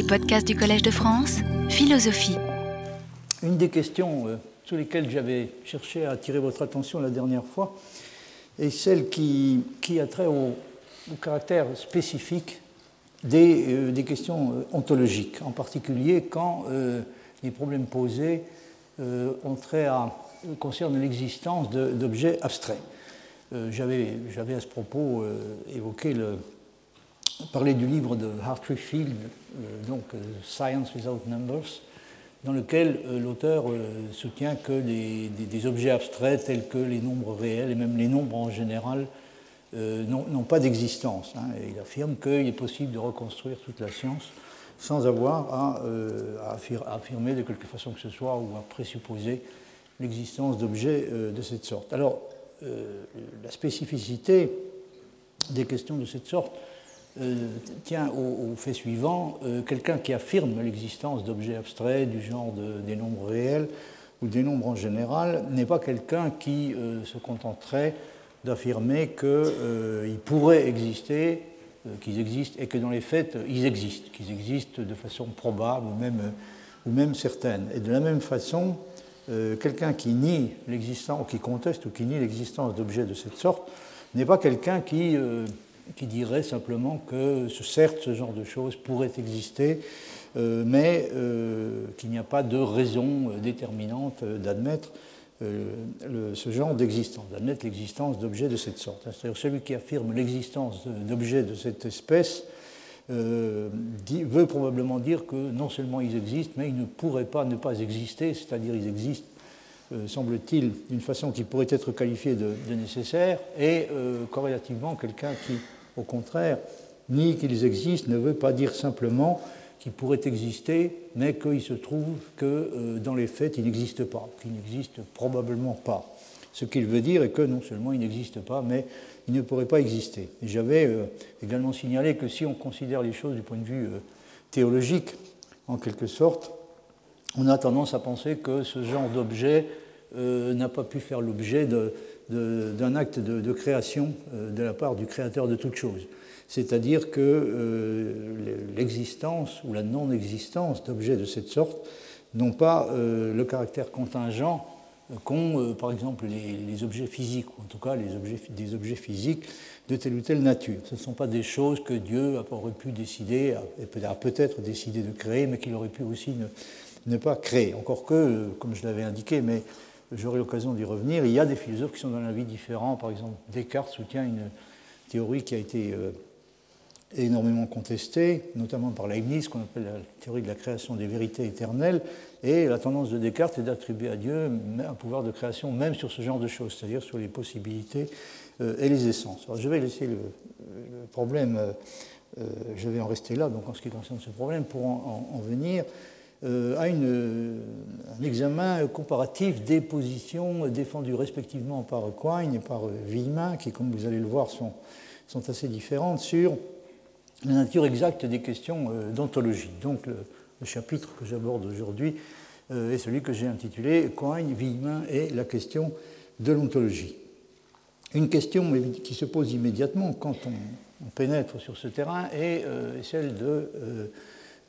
Les podcasts du Collège de France, philosophie. Une des questions euh, sur lesquelles j'avais cherché à attirer votre attention la dernière fois est celle qui, qui a trait au, caractère spécifique des, euh, des, questions euh, ontologiques, en particulier quand les problèmes posés à, concernent l'existence d'objets abstraits. J'avais à ce propos évoqué le, parler du livre de Hartree Field, euh, donc euh, Science Without Numbers, dans lequel euh, l'auteur soutient que des, objets abstraits tels que les nombres réels et même les nombres en général n'ont pas d'existence. Hein. Il affirme qu'il est possible de reconstruire toute la science sans avoir à, à, affirmer de quelque façon que ce soit ou à présupposer l'existence d'objets de cette sorte. Alors, la spécificité des questions de cette sorte euh, tient au, fait suivant, euh, quelqu'un qui affirme l'existence d'objets abstraits du genre des nombres réels ou des nombres en général n'est pas quelqu'un qui euh, se contenterait d'affirmer qu'ils pourraient exister, qu'ils existent et que dans les faits, ils existent, qu'ils existent de façon probable ou même, ou même certaine. Et de la même façon, quelqu'un qui nie l'existence, qui conteste ou qui nie l'existence d'objets de cette sorte, n'est pas quelqu'un qui qui dirait simplement que certes ce genre de choses pourrait exister, euh, mais euh, qu'il n'y a pas de raison déterminante d'admettre euh, ce genre d'existence, d'admettre l'existence d'objets de cette sorte. C'est-à-dire celui qui affirme l'existence d'objets de cette espèce veut probablement dire que non seulement ils existent, mais ils ne pourraient pas ne pas exister, c'est-à-dire ils existent semble-t-il, d'une façon qui pourrait être qualifiée de, nécessaire, et corrélativement quelqu'un qui au contraire, ni qu'ils existent ne veut pas dire simplement qu'ils pourraient exister, mais qu'il se trouve que euh, dans les faits, ils n'existent pas, qu'ils n'existent probablement pas. Ce qu'il veut dire est que non seulement ils n'existent pas, mais ils ne pourraient pas exister. J'avais euh, également signalé que si on considère les choses du point de vue euh, théologique, en quelque sorte, on a tendance à penser que ce genre d'objet n'a pas pu faire l'objet de, d'un acte de, création euh, de la part du créateur de toute chose. C'est-à-dire que euh, l'existence ou la non-existence d'objets de cette sorte n'ont pas euh, le caractère contingent qu'ont, par exemple, les, objets physiques, ou en tout cas les objets, des objets physiques de telle ou telle nature. Ce ne sont pas des choses que Dieu aurait pu décider, a peut-être décidé de créer, mais qu'il aurait pu aussi ne, ne, pas créer. Encore que, comme je l'avais indiqué, mais j'aurai l'occasion d'y revenir. Il y a des philosophes qui sont dans la vie différents. Par exemple, Descartes soutient une théorie qui a été euh, énormément contestée, notamment par Leibniz, qu'on appelle la théorie de la création des vérités éternelles. Et la tendance de Descartes est d'attribuer à Dieu un pouvoir de création même sur ce genre de choses, c'est-à-dire sur les possibilités euh, et les essences. Je vais laisser le, problème, euh, je vais en rester là, donc en ce qui concerne ce problème, pour en venir à une, un examen comparatif des positions défendues respectivement par Quine et par Villemin, qui, comme vous allez le voir, sont, assez différentes sur la nature exacte des questions euh, d'ontologie. Donc le, chapitre que j'aborde aujourd'hui euh, est celui que j'ai intitulé Quine, Villemin et la question de l'ontologie. Une question qui se pose immédiatement quand on, pénètre sur ce terrain est celle de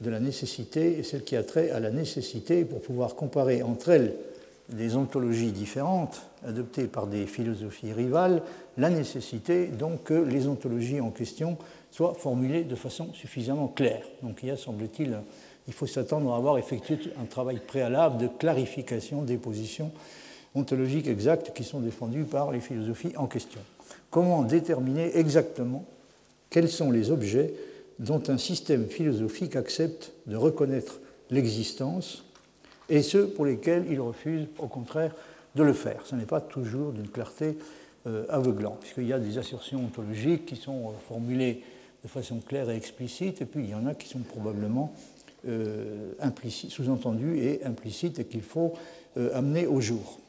de la nécessité et celle qui a trait à la nécessité pour pouvoir comparer entre elles des ontologies différentes adoptées par des philosophies rivales, la nécessité donc que les ontologies en question soient formulées de façon suffisamment claire. Donc il y a, semble-t-il, il faut s'attendre à avoir effectué un travail préalable de clarification des positions ontologiques exactes qui sont défendues par les philosophies en question. Comment déterminer exactement quels sont les objets dont un système philosophique accepte de reconnaître l'existence, et ceux pour lesquels il refuse au contraire de le faire. Ce n'est pas toujours d'une clarté euh, aveuglante, puisqu'il y a des assertions ontologiques qui sont euh, formulées de façon claire et explicite, et puis il y en a qui sont probablement euh, sous-entendues et implicites et qu'il faut amener au jour.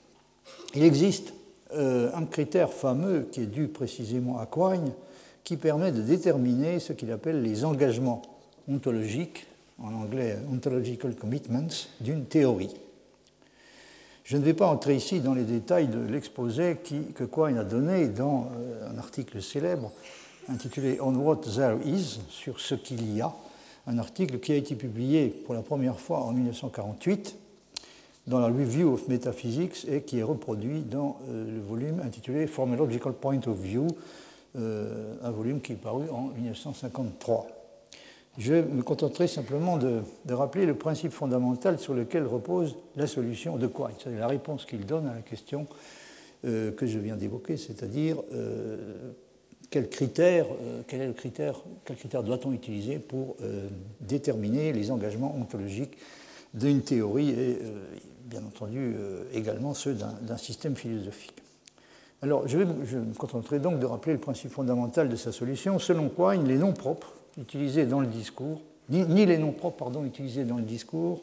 Il existe un critère fameux qui est dû précisément à Quine, qui permet de déterminer ce qu'il appelle les engagements ontologiques, en anglais ontological commitments, d'une théorie. Je ne vais pas entrer ici dans les détails de l'exposé que Quine a donné dans euh, un article célèbre intitulé On What There Is, sur ce qu'il y a, un article qui a été publié pour la première fois en 1948 dans la Review of Metaphysics et qui est reproduit dans euh, le volume intitulé From a Logical Point of View, euh, un volume qui est paru en 1953. Je me contenterai simplement de, rappeler le principe fondamental sur lequel repose la solution de Quine, c'est la réponse qu'il donne à la question euh, que je viens d'évoquer, c'est-à-dire quel critère, quel est le critère, quel critère doit-on utiliser pour déterminer les engagements ontologiques d'une théorie et bien entendu euh, également ceux d'un système philosophique. Alors, je, vais, me contenterai donc de rappeler le principe fondamental de sa solution, selon quoi les noms propres utilisés dans le discours, ni, les noms propres utilisés dans le discours,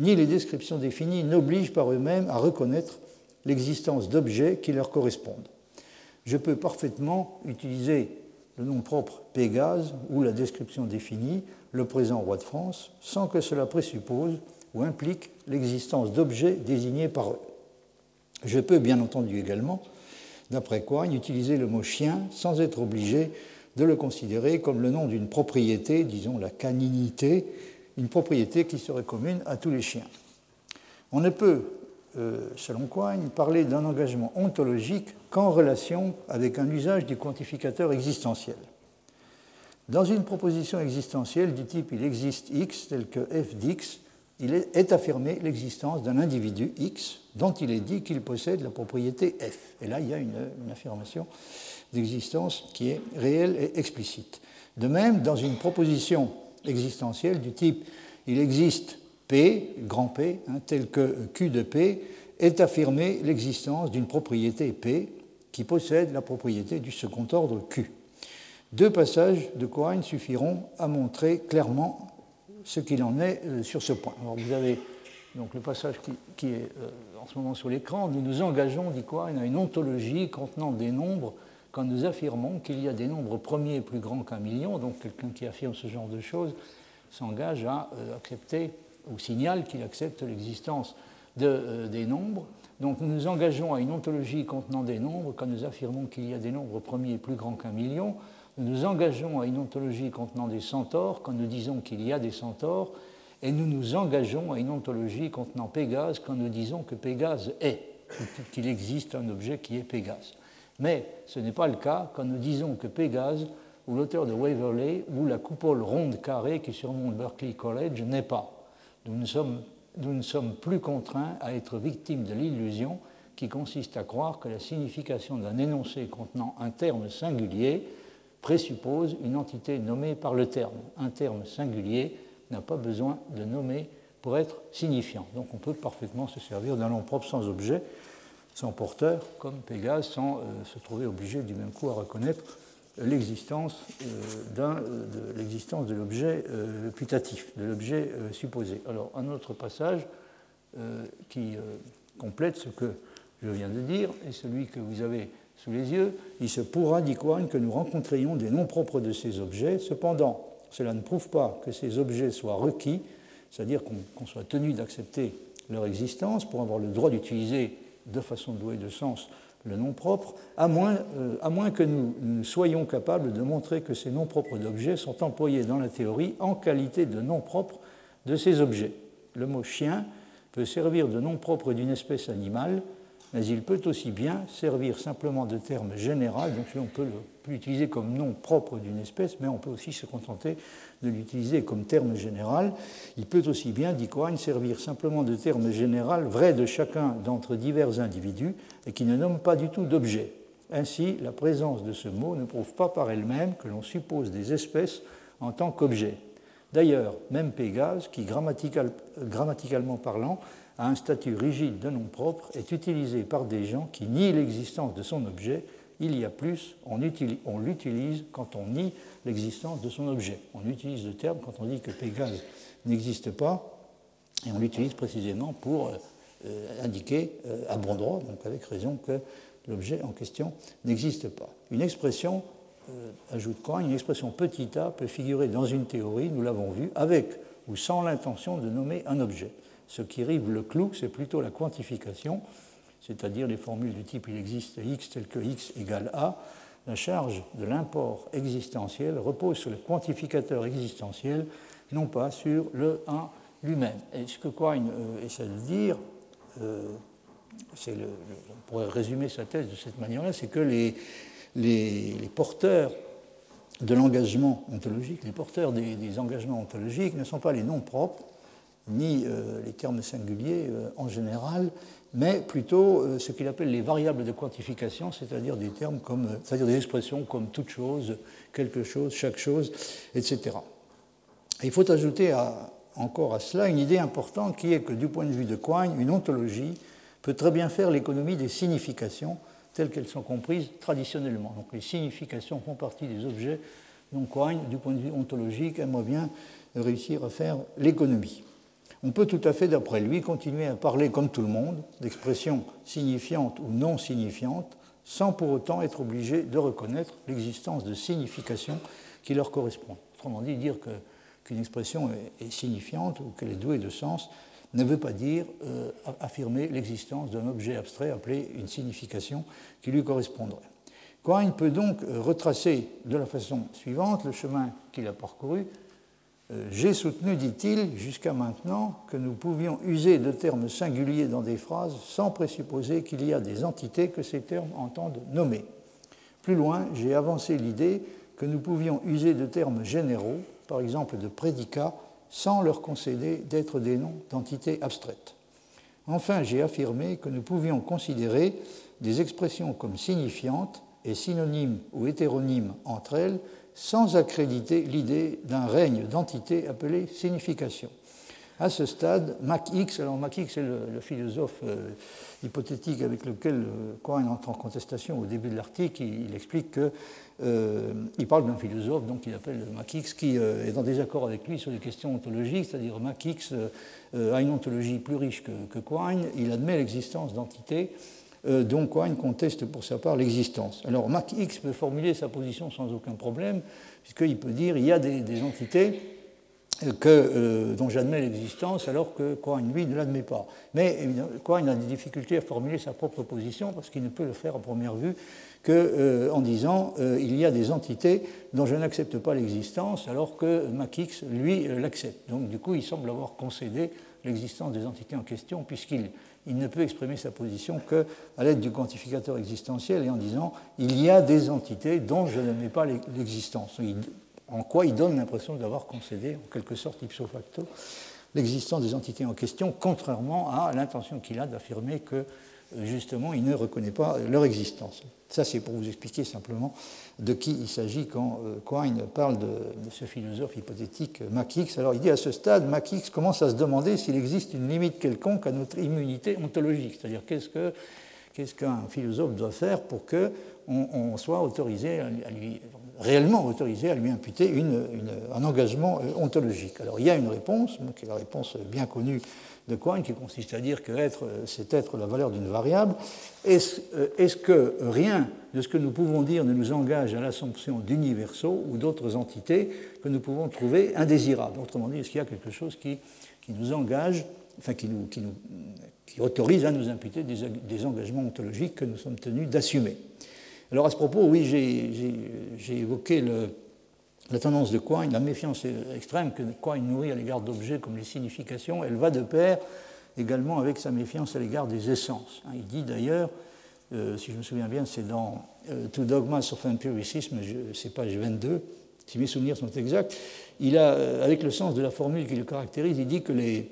ni les descriptions définies n'obligent par eux-mêmes à reconnaître l'existence d'objets qui leur correspondent. Je peux parfaitement utiliser le nom propre Pégase ou la description définie, le présent roi de France, sans que cela présuppose ou implique l'existence d'objets désignés par eux. Je peux bien entendu également, d'après quoi, utiliser le mot chien sans être obligé de le considérer comme le nom d'une propriété, disons la caninité, une propriété qui serait commune à tous les chiens. On ne peut, euh, selon Quine, parler d'un engagement ontologique qu'en relation avec un usage du quantificateur existentiel. Dans une proposition existentielle du type il existe x tel que f d'x, il est, affirmé l'existence d'un individu X dont il est dit qu'il possède la propriété F. Et là, il y a une, affirmation d'existence qui est réelle et explicite. De même, dans une proposition existentielle du type il existe P, grand P, hein, tel que Q de P, est affirmée l'existence d'une propriété P qui possède la propriété du second ordre Q. Deux passages de Quine suffiront à montrer clairement ce qu'il en est euh, sur ce point. Alors vous avez donc le passage qui, est euh, en ce moment sur l'écran. Nous nous engageons, dit quoi, à une ontologie contenant des nombres quand nous affirmons qu'il y a des nombres premiers plus grands qu'un million. Donc quelqu'un qui affirme ce genre de choses s'engage à euh, accepter ou signale qu'il accepte l'existence de, des nombres. Donc nous nous engageons à une ontologie contenant des nombres quand nous affirmons qu'il y a des nombres premiers plus grands qu'un million. Nous nous engageons à une ontologie contenant des centaures quand nous disons qu'il y a des centaures, et nous nous engageons à une ontologie contenant Pégase quand nous disons que Pégase est, qu'il existe un objet qui est Pégase. Mais ce n'est pas le cas quand nous disons que Pégase, ou l'auteur de Waverley, ou la coupole ronde carrée qui surmonte Berkeley College n'est pas. Nous ne, sommes, nous ne sommes plus contraints à être victimes de l'illusion qui consiste à croire que la signification d'un énoncé contenant un terme singulier présuppose une entité nommée par le terme. Un terme singulier n'a pas besoin de nommer pour être signifiant. Donc on peut parfaitement se servir d'un nom propre sans objet, sans porteur, comme Pégase, sans euh, se trouver obligé du même coup à reconnaître l'existence euh, euh, de l'existence de l'objet putatif, de l'objet supposé. Alors un autre passage qui complète ce que je viens de dire est celui que vous avez sous les yeux, il se pourra, dit Quine, que nous rencontrions des noms propres de ces objets. Cependant, cela ne prouve pas que ces objets soient requis, c'est-à-dire qu'on soit tenu d'accepter leur existence pour avoir le droit d'utiliser de façon douée de sens le nom propre, à moins, euh, à moins que nous, nous, soyons capables de montrer que ces noms propres d'objets sont employés dans la théorie en qualité de noms propres de ces objets. Le mot chien peut servir de nom propre d'une espèce animale mais il peut aussi bien servir simplement de terme général, donc on peut l'utiliser comme nom propre d'une espèce, mais on peut aussi se contenter de l'utiliser comme terme général. Il peut aussi bien, dit Quine, servir simplement de terme général vrai de chacun d'entre divers individus et qui ne nomme pas du tout d'objet. Ainsi, la présence de ce mot ne prouve pas par elle-même que l'on suppose des espèces en tant qu'objet. D'ailleurs, même Pégase, qui grammaticalement parlant à un statut rigide de nom propre est utilisé par des gens qui nient l'existence de son objet. Il y a plus, on, l'utilise quand on nie l'existence de son objet. On utilise le terme quand on dit que Pégase n'existe pas, et on l'utilise précisément pour euh, indiquer euh, à bon droit, donc avec raison, que l'objet en question n'existe pas. Une expression, euh, ajoute quoi Une expression petit a peut figurer dans une théorie, nous l'avons vu, avec ou sans l'intention de nommer un objet. Ce qui rive le clou, c'est plutôt la quantification, c'est-à-dire les formules du type il existe x tel que x égale a. La charge de l'import existentiel repose sur le quantificateur existentiel non pas sur le 1 lui-même. Et ce que Quine essaie de dire, le, on pourrait résumer sa thèse de cette manière-là, c'est que les, les, porteurs de l'engagement ontologique, les porteurs des, engagements ontologiques ne sont pas les noms propres, ni euh, les termes singuliers euh, en général, mais plutôt euh, ce qu'il appelle les variables de quantification, c'est-à-dire des termes comme, c'est-à-dire des expressions comme toute chose, quelque chose, chaque chose, etc. il faut ajouter encore à cela une idée importante qui est que du point de vue de Quine, une ontologie peut très bien faire l'économie des significations telles qu'elles sont comprises traditionnellement. Donc les significations font partie des objets dont Quine, du point de vue ontologique, aimerait bien réussir à faire l'économie. On peut tout à fait, d'après lui, continuer à parler comme tout le monde d'expressions signifiantes ou non signifiantes, sans pour autant être obligé de reconnaître l'existence de significations qui leur correspondent. Autrement dit, dire qu'une expression est signifiante ou qu'elle est douée de sens ne veut pas dire euh, affirmer l'existence d'un objet abstrait appelé une signification qui lui correspondrait. Quine peut donc euh, retracer de la façon suivante le chemin qu'il a parcouru. Euh, j'ai soutenu, dit-il, jusqu'à maintenant que nous pouvions user de termes singuliers dans des phrases sans présupposer qu'il y a des entités que ces termes entendent nommer. Plus loin, j'ai avancé l'idée que nous pouvions user de termes généraux, par exemple de prédicats, sans leur concéder d'être des noms d'entités abstraites. Enfin, j'ai affirmé que nous pouvions considérer des expressions comme signifiantes et synonymes ou hétéronymes entre elles sans accréditer l'idée d'un règne d'entités appelées signification. À ce stade, Mac X, alors Mac X est le, philosophe euh, hypothétique avec lequel euh, Cohen entre en contestation au début de l'article, il, explique qu'il euh, parle d'un philosophe donc il appelle Mac X qui est en désaccord avec lui sur les questions ontologiques, c'est-à-dire Mac X a une ontologie plus riche que, que Quine, il admet l'existence d'entités dont Quine conteste pour sa part l'existence. Alors Mac X peut formuler sa position sans aucun problème, puisqu'il peut dire il y a des entités que, euh, dont j'admets l'existence alors que Quine, lui, ne l'admet pas. Mais Quine a des difficultés à formuler sa propre position parce qu'il ne peut le faire à première vue qu'en euh, disant euh, il y a des entités dont je n'accepte pas l'existence alors que Maquix, lui, l'accepte. Donc du coup, il semble avoir concédé l'existence des entités en question puisqu'il il ne peut exprimer sa position qu'à l'aide du quantificateur existentiel et en disant il y a des entités dont je n'admets pas l'existence. En quoi il donne l'impression d'avoir concédé, en quelque sorte ipso facto, l'existence des entités en question, contrairement à l'intention qu'il a d'affirmer que, justement, il ne reconnaît pas leur existence. Ça, c'est pour vous expliquer simplement de qui il s'agit quand euh, Quine parle de, ce philosophe hypothétique Maquix. Alors, il dit à ce stade, Maquix commence à se demander s'il existe une limite quelconque à notre immunité ontologique, c'est-à-dire qu'est-ce que qu'est-ce qu'un philosophe doit faire pour qu'on on soit autorisé à lui, réellement autorisé à lui imputer un engagement euh, ontologique? Alors il y a une réponse, qui est la réponse bien connue de Quine, qui consiste à dire que être, euh, c'est être la valeur d'une variable. Est-ce, euh, est-ce que rien de ce que nous pouvons dire ne nous engage à l'assomption d'universaux ou d'autres entités que nous pouvons trouver indésirables? Autrement dit, est-ce qu'il y a quelque chose qui, qui nous engage, enfin qui nous, qui nous autorise à nous imputer des, engagements ontologiques que nous sommes tenus d'assumer? Alors à ce propos, oui, j'ai évoqué la tendance de Quine, la méfiance extrême que Quine nourrit à l'égard d'objets comme les significations, elle va de pair également avec sa méfiance à l'égard des essences. Hein, il dit d'ailleurs, euh, si je me souviens bien, c'est dans euh, Two Dogmas of Empiricism, c'est page 22, si mes souvenirs sont exacts, il a, euh, avec le sens de la formule qui le caractérise, il dit que les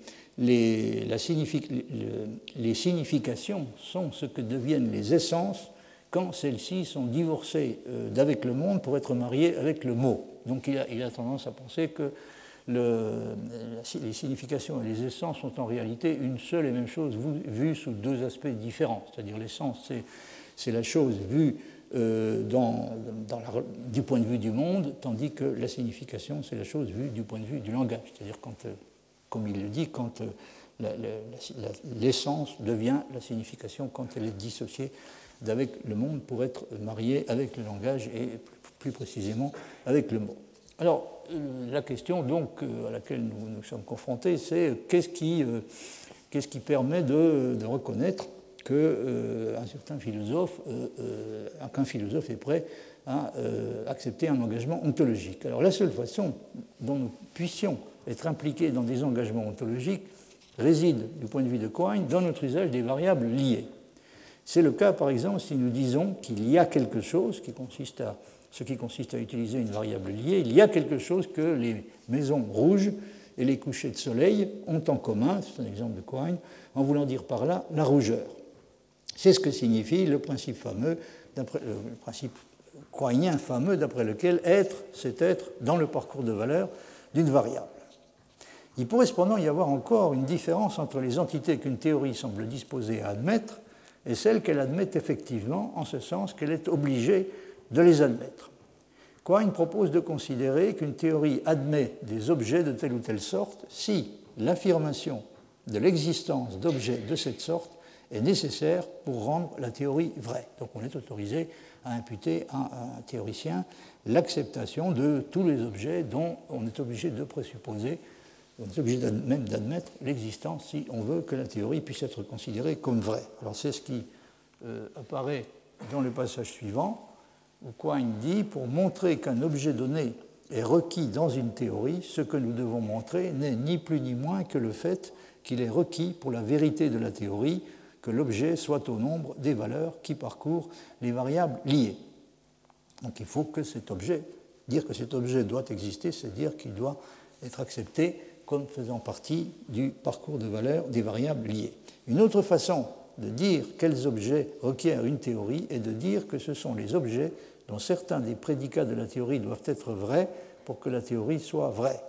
significations sont ce que deviennent les essences quand celles-ci sont divorcées euh, d'avec le monde pour être mariées avec le mot. Donc il a, tendance à penser que les significations et les essences sont en réalité une seule et même chose vue sous deux aspects différents. C'est-à-dire l'essence, c'est la chose vue euh, du point de vue du monde, tandis que la signification, c'est la chose vue du point de vue du langage. C'est-à-dire, quand, euh, comme il le dit, quand l'essence devient la signification quand elle est dissociée d'avec le monde pour être marié avec le langage et plus précisément avec le mot. Alors, euh, la question donc euh, à laquelle nous nous sommes confrontés, c'est qu'est-ce qui, euh, qu'est-ce qui permet de, reconnaître qu'un certain philosophe, qu'un philosophe est prêt à accepter un engagement ontologique? Alors, la seule façon dont nous puissions être impliqués dans des engagements ontologiques réside, du point de vue de Quine, dans notre usage des variables liées. C'est le cas, par exemple, si nous disons qu'il y a quelque chose qui consiste à ce qui consiste à utiliser une variable liée, il y a quelque chose que les maisons rouges et les couchers de soleil ont en commun, c'est un exemple de Quine, en voulant dire par là la rougeur. C'est ce que signifie le principe fameux, euh, le principe quinien fameux d'après lequel être, c'est être dans le parcours de valeur d'une variable. Il pourrait cependant y avoir encore une différence entre les entités qu'une théorie semble disposée à admettre et celles qu'elle admet effectivement, en ce sens qu'elle est obligée de les admettre. Quine propose de considérer qu'une théorie admet des objets de telle ou telle sorte si l'affirmation de l'existence d'objets de cette sorte est nécessaire pour rendre la théorie vraie. Donc on est autorisé à imputer à un théoricien l'acceptation de tous les objets dont on est obligé de présupposer on est obligé même d'admettre l'existence si on veut que la théorie puisse être considérée comme vraie. Alors c'est ce qui euh, apparaît dans le passage suivant, où Quine dit pour montrer qu'un objet donné est requis dans une théorie, ce que nous devons montrer n'est ni plus ni moins que le fait qu'il est requis pour la vérité de la théorie que l'objet soit au nombre des valeurs qui parcourent les variables liées. Donc il faut que cet objet, dire que cet objet doit exister, c'est dire qu'il doit être accepté comme faisant partie du parcours de valeurs des variables liées. Une autre façon de dire quels objets requièrent une théorie est de dire que ce sont les objets dont certains des prédicats de la théorie doivent être vrais pour que la théorie soit vraie.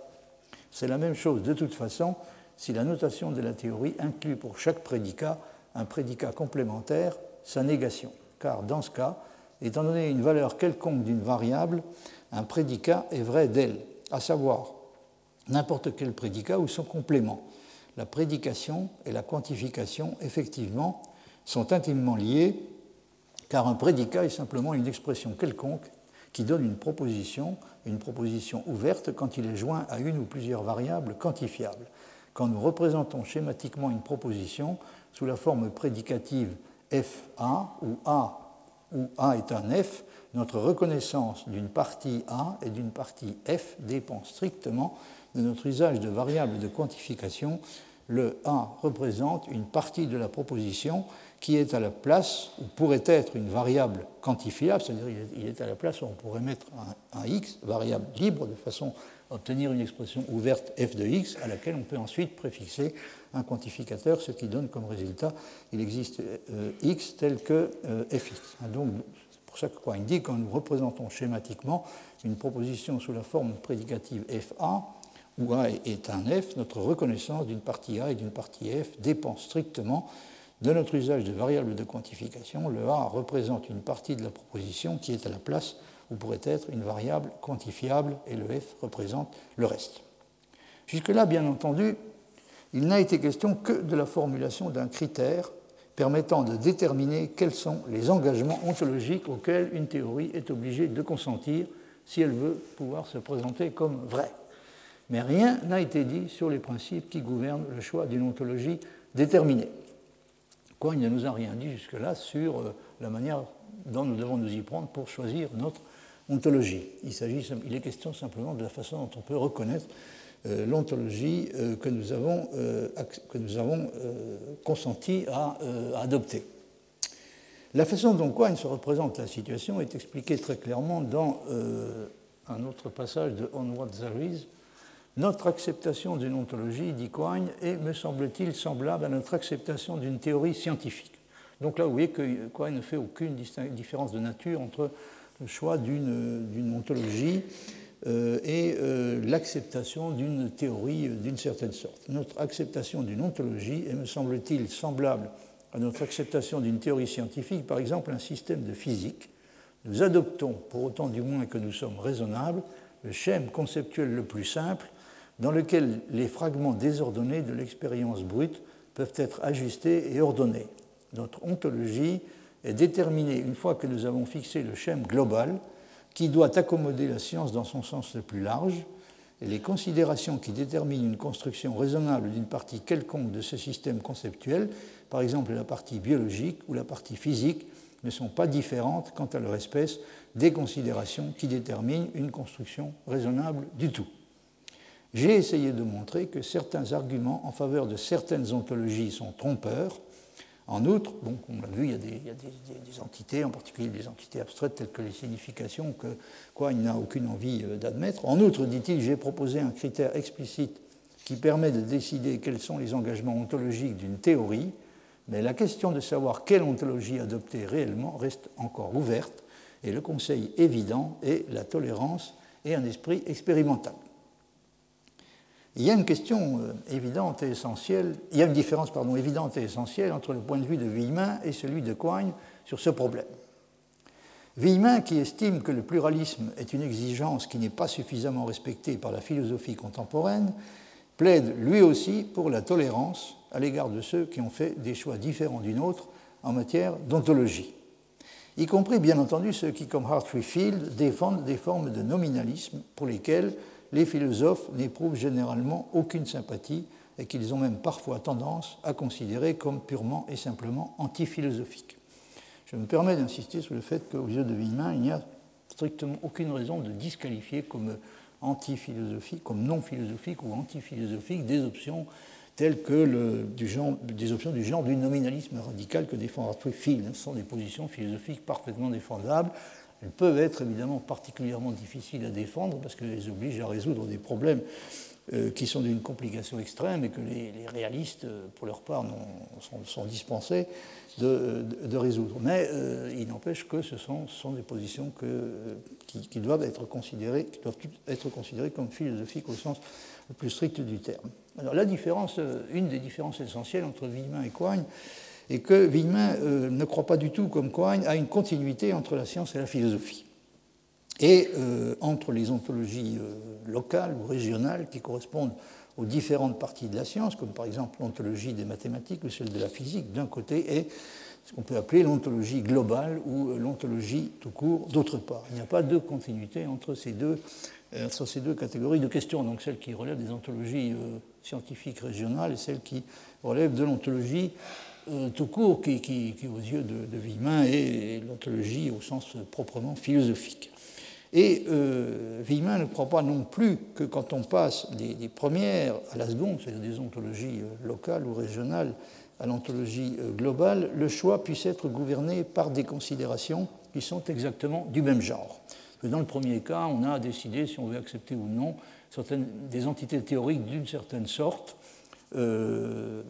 C'est la même chose de toute façon si la notation de la théorie inclut pour chaque prédicat un prédicat complémentaire, sa négation. Car dans ce cas, étant donné une valeur quelconque d'une variable, un prédicat est vrai d'elle, à savoir n'importe quel prédicat ou son complément. La prédication et la quantification, effectivement, sont intimement liées, car un prédicat est simplement une expression quelconque qui donne une proposition, une proposition ouverte quand il est joint à une ou plusieurs variables quantifiables. Quand nous représentons schématiquement une proposition sous la forme prédicative FA, où A où A est un F, notre reconnaissance d'une partie A et d'une partie F dépend strictement de notre usage de variables de quantification, le A représente une partie de la proposition qui est à la place, ou pourrait être une variable quantifiable, c'est-à-dire il est à la place où on pourrait mettre un, x, variable libre, de façon à obtenir une expression ouverte f de x, à laquelle on peut ensuite préfixer un quantificateur, ce qui donne comme résultat, il existe euh, x tel que euh, fx. Donc, c'est pour ça que quoi dit quand nous représentons schématiquement une proposition sous la forme prédicative fa, où A est un F, notre reconnaissance d'une partie A et d'une partie F dépend strictement de notre usage de variables de quantification. Le A représente une partie de la proposition qui est à la place où pourrait être une variable quantifiable et le F représente le reste. Jusque-là, bien entendu, il n'a été question que de la formulation d'un critère permettant de déterminer quels sont les engagements ontologiques auxquels une théorie est obligée de consentir si elle veut pouvoir se présenter comme vraie mais rien n'a été dit sur les principes qui gouvernent le choix d'une ontologie déterminée. Quoi, il ne nous a rien dit jusque-là sur euh, la manière dont nous devons nous y prendre pour choisir notre ontologie. Il, il est question simplement de la façon dont on peut reconnaître euh, l'ontologie euh, que nous avons, que nous avons consenti à adopter. La façon dont Quine se représente la situation est expliquée très clairement dans un autre passage de On What There Is, notre acceptation d'une ontologie, dit Quine, est, me semble-t-il, semblable à notre acceptation d'une théorie scientifique. Donc là, vous voyez que Quine ne fait aucune différence de nature entre le choix d'une ontologie euh, et euh, l'acceptation d'une théorie d'une certaine sorte. Notre acceptation d'une ontologie est, me semble-t-il, semblable à notre acceptation d'une théorie scientifique, par exemple un système de physique. Nous adoptons, pour autant du moins que nous sommes raisonnables, le schème conceptuel le plus simple dans lequel les fragments désordonnés de l'expérience brute peuvent être ajustés et ordonnés. Notre ontologie est déterminée une fois que nous avons fixé le schème global qui doit accommoder la science dans son sens le plus large, et les considérations qui déterminent une construction raisonnable d'une partie quelconque de ce système conceptuel, par exemple la partie biologique ou la partie physique, ne sont pas différentes quant à leur espèce des considérations qui déterminent une construction raisonnable du tout. J'ai essayé de montrer que certains arguments en faveur de certaines ontologies sont trompeurs. En outre, bon, on l'a vu, il y a, des, entités, en particulier des entités abstraites telles que les significations, que quoi, il n'a aucune envie euh, d'admettre. En outre, dit-il, j'ai proposé un critère explicite qui permet de décider quels sont les engagements ontologiques d'une théorie, mais la question de savoir quelle ontologie adopter réellement reste encore ouverte, et le conseil évident est la tolérance et un esprit expérimental. Il y a une question euh, évidente et essentielle, il y a une différence évidente et essentielle entre le point de vue de Villemin et celui de Coigne sur ce problème. Villemin, qui estime que le pluralisme est une exigence qui n'est pas suffisamment respectée par la philosophie contemporaine, plaide lui aussi pour la tolérance à l'égard de ceux qui ont fait des choix différents d'une autre en matière d'ontologie, y compris bien entendu ceux qui, comme Hartree Field, défendent des formes de nominalisme pour lesquelles les philosophes n'éprouvent généralement aucune sympathie et qu'ils ont même parfois tendance à considérer comme purement et simplement antiphilosophiques. Je me permets d'insister sur le fait qu'aux yeux de Villemin, il n'y a strictement aucune raison de disqualifier comme antiphilosophique, comme non philosophique ou antiphilosophique des options telles que du genre, des options du genre du nominalisme radical que défend Arthur Field. Ce sont des positions philosophiques parfaitement défendables elles peuvent être évidemment particulièrement difficiles à défendre parce qu'elles obligent à résoudre des problèmes euh, qui sont d'une complication extrême et que les, réalistes, euh, pour leur part, sont, dispensés de, résoudre. Mais euh, il n'empêche que ce sont, des positions qui, doivent être considérées, être considérées comme philosophiques au sens le plus strict du terme. Alors la différence, une des différences essentielles entre Villemin et Coigne, et que Villemin euh, ne croit pas du tout, comme Coigne, à une continuité entre la science et la philosophie, et euh, entre les ontologies euh, locales ou régionales qui correspondent aux différentes parties de la science, comme par exemple l'ontologie des mathématiques ou celle de la physique d'un côté, et ce qu'on peut appeler l'ontologie globale ou l'ontologie tout court d'autre part. Il n'y a pas de continuité entre ces deux, entre ces deux catégories de questions, donc celle qui relève des ontologies scientifiques régionales et celle qui relève de l'ontologie euh, tout court qui, aux yeux de, de Villemin, est l'ontologie au sens proprement philosophique. Et euh, Villemin ne croit pas non plus que quand on passe des, premières à la seconde, c'est-à-dire des ontologies euh, locales ou régionales à l'ontologie euh, globale, le choix puisse être gouverné par des considérations qui sont exactement du même genre. Dans le premier cas, on a décidé si on veut accepter ou non certaines, des entités théoriques d'une certaine sorte, euh,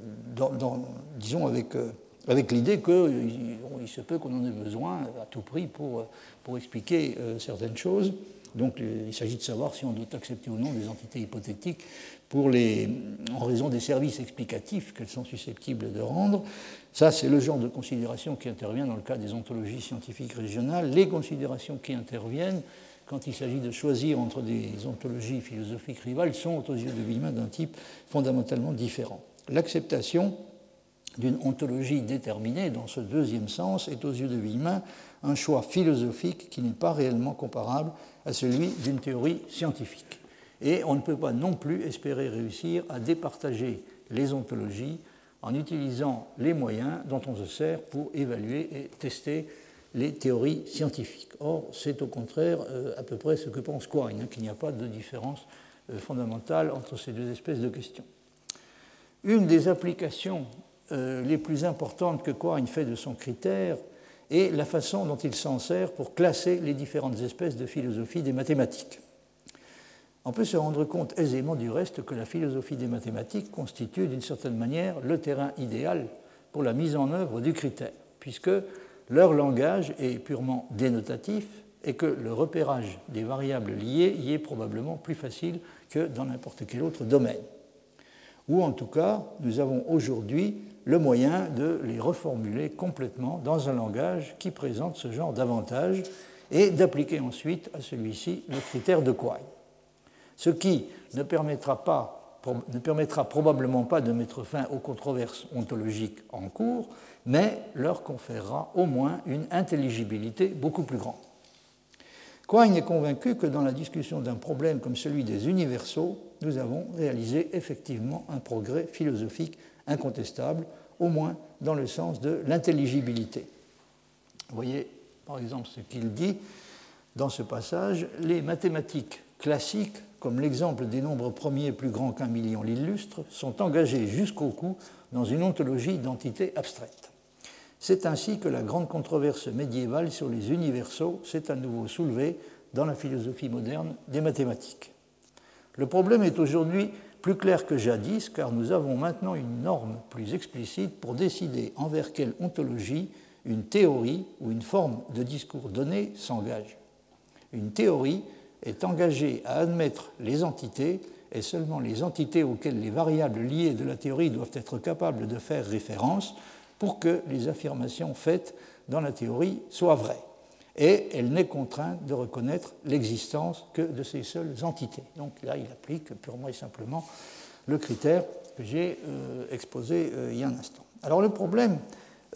disons avec, euh, avec l'idée qu'il il se peut qu'on en ait besoin à tout prix pour, pour expliquer euh, certaines choses. Donc il s'agit de savoir si on doit accepter ou non des entités hypothétiques pour les, en raison des services explicatifs qu'elles sont susceptibles de rendre. Ça, c'est le genre de considération qui intervient dans le cas des ontologies scientifiques régionales. Les considérations qui interviennent quand il s'agit de choisir entre des ontologies philosophiques rivales, sont aux yeux de Villemin d'un type fondamentalement différent. L'acceptation d'une ontologie déterminée, dans ce deuxième sens, est aux yeux de Villemin un choix philosophique qui n'est pas réellement comparable à celui d'une théorie scientifique. Et on ne peut pas non plus espérer réussir à départager les ontologies en utilisant les moyens dont on se sert pour évaluer et tester les théories scientifiques. Or, c'est au contraire euh, à peu près ce que pense Quine, hein, qu'il n'y a pas de différence euh, fondamentale entre ces deux espèces de questions. Une des applications euh, les plus importantes que Quine fait de son critère est la façon dont il s'en sert pour classer les différentes espèces de philosophie des mathématiques. On peut se rendre compte aisément du reste que la philosophie des mathématiques constitue d'une certaine manière le terrain idéal pour la mise en œuvre du critère, puisque leur langage est purement dénotatif et que le repérage des variables liées y est probablement plus facile que dans n'importe quel autre domaine. Ou en tout cas, nous avons aujourd'hui le moyen de les reformuler complètement dans un langage qui présente ce genre d'avantages et d'appliquer ensuite à celui-ci le critère de Quine. Ce qui ne permettra, pas, ne permettra probablement pas de mettre fin aux controverses ontologiques en cours, mais leur conférera au moins une intelligibilité beaucoup plus grande. Quine est convaincu que dans la discussion d'un problème comme celui des universaux, nous avons réalisé effectivement un progrès philosophique incontestable, au moins dans le sens de l'intelligibilité. Vous voyez par exemple ce qu'il dit dans ce passage, les mathématiques classiques comme l'exemple des nombres premiers plus grands qu'un million l'illustre, sont engagés jusqu'au cou dans une ontologie d'entités abstraites. C'est ainsi que la grande controverse médiévale sur les universaux s'est à nouveau soulevée dans la philosophie moderne des mathématiques. Le problème est aujourd'hui plus clair que jadis, car nous avons maintenant une norme plus explicite pour décider envers quelle ontologie une théorie ou une forme de discours donné s'engage. Une théorie est engagée à admettre les entités et seulement les entités auxquelles les variables liées de la théorie doivent être capables de faire référence pour que les affirmations faites dans la théorie soient vraies et elle n'est contrainte de reconnaître l'existence que de ces seules entités. Donc là, il applique purement et simplement le critère que j'ai euh, exposé euh, il y a un instant. Alors le problème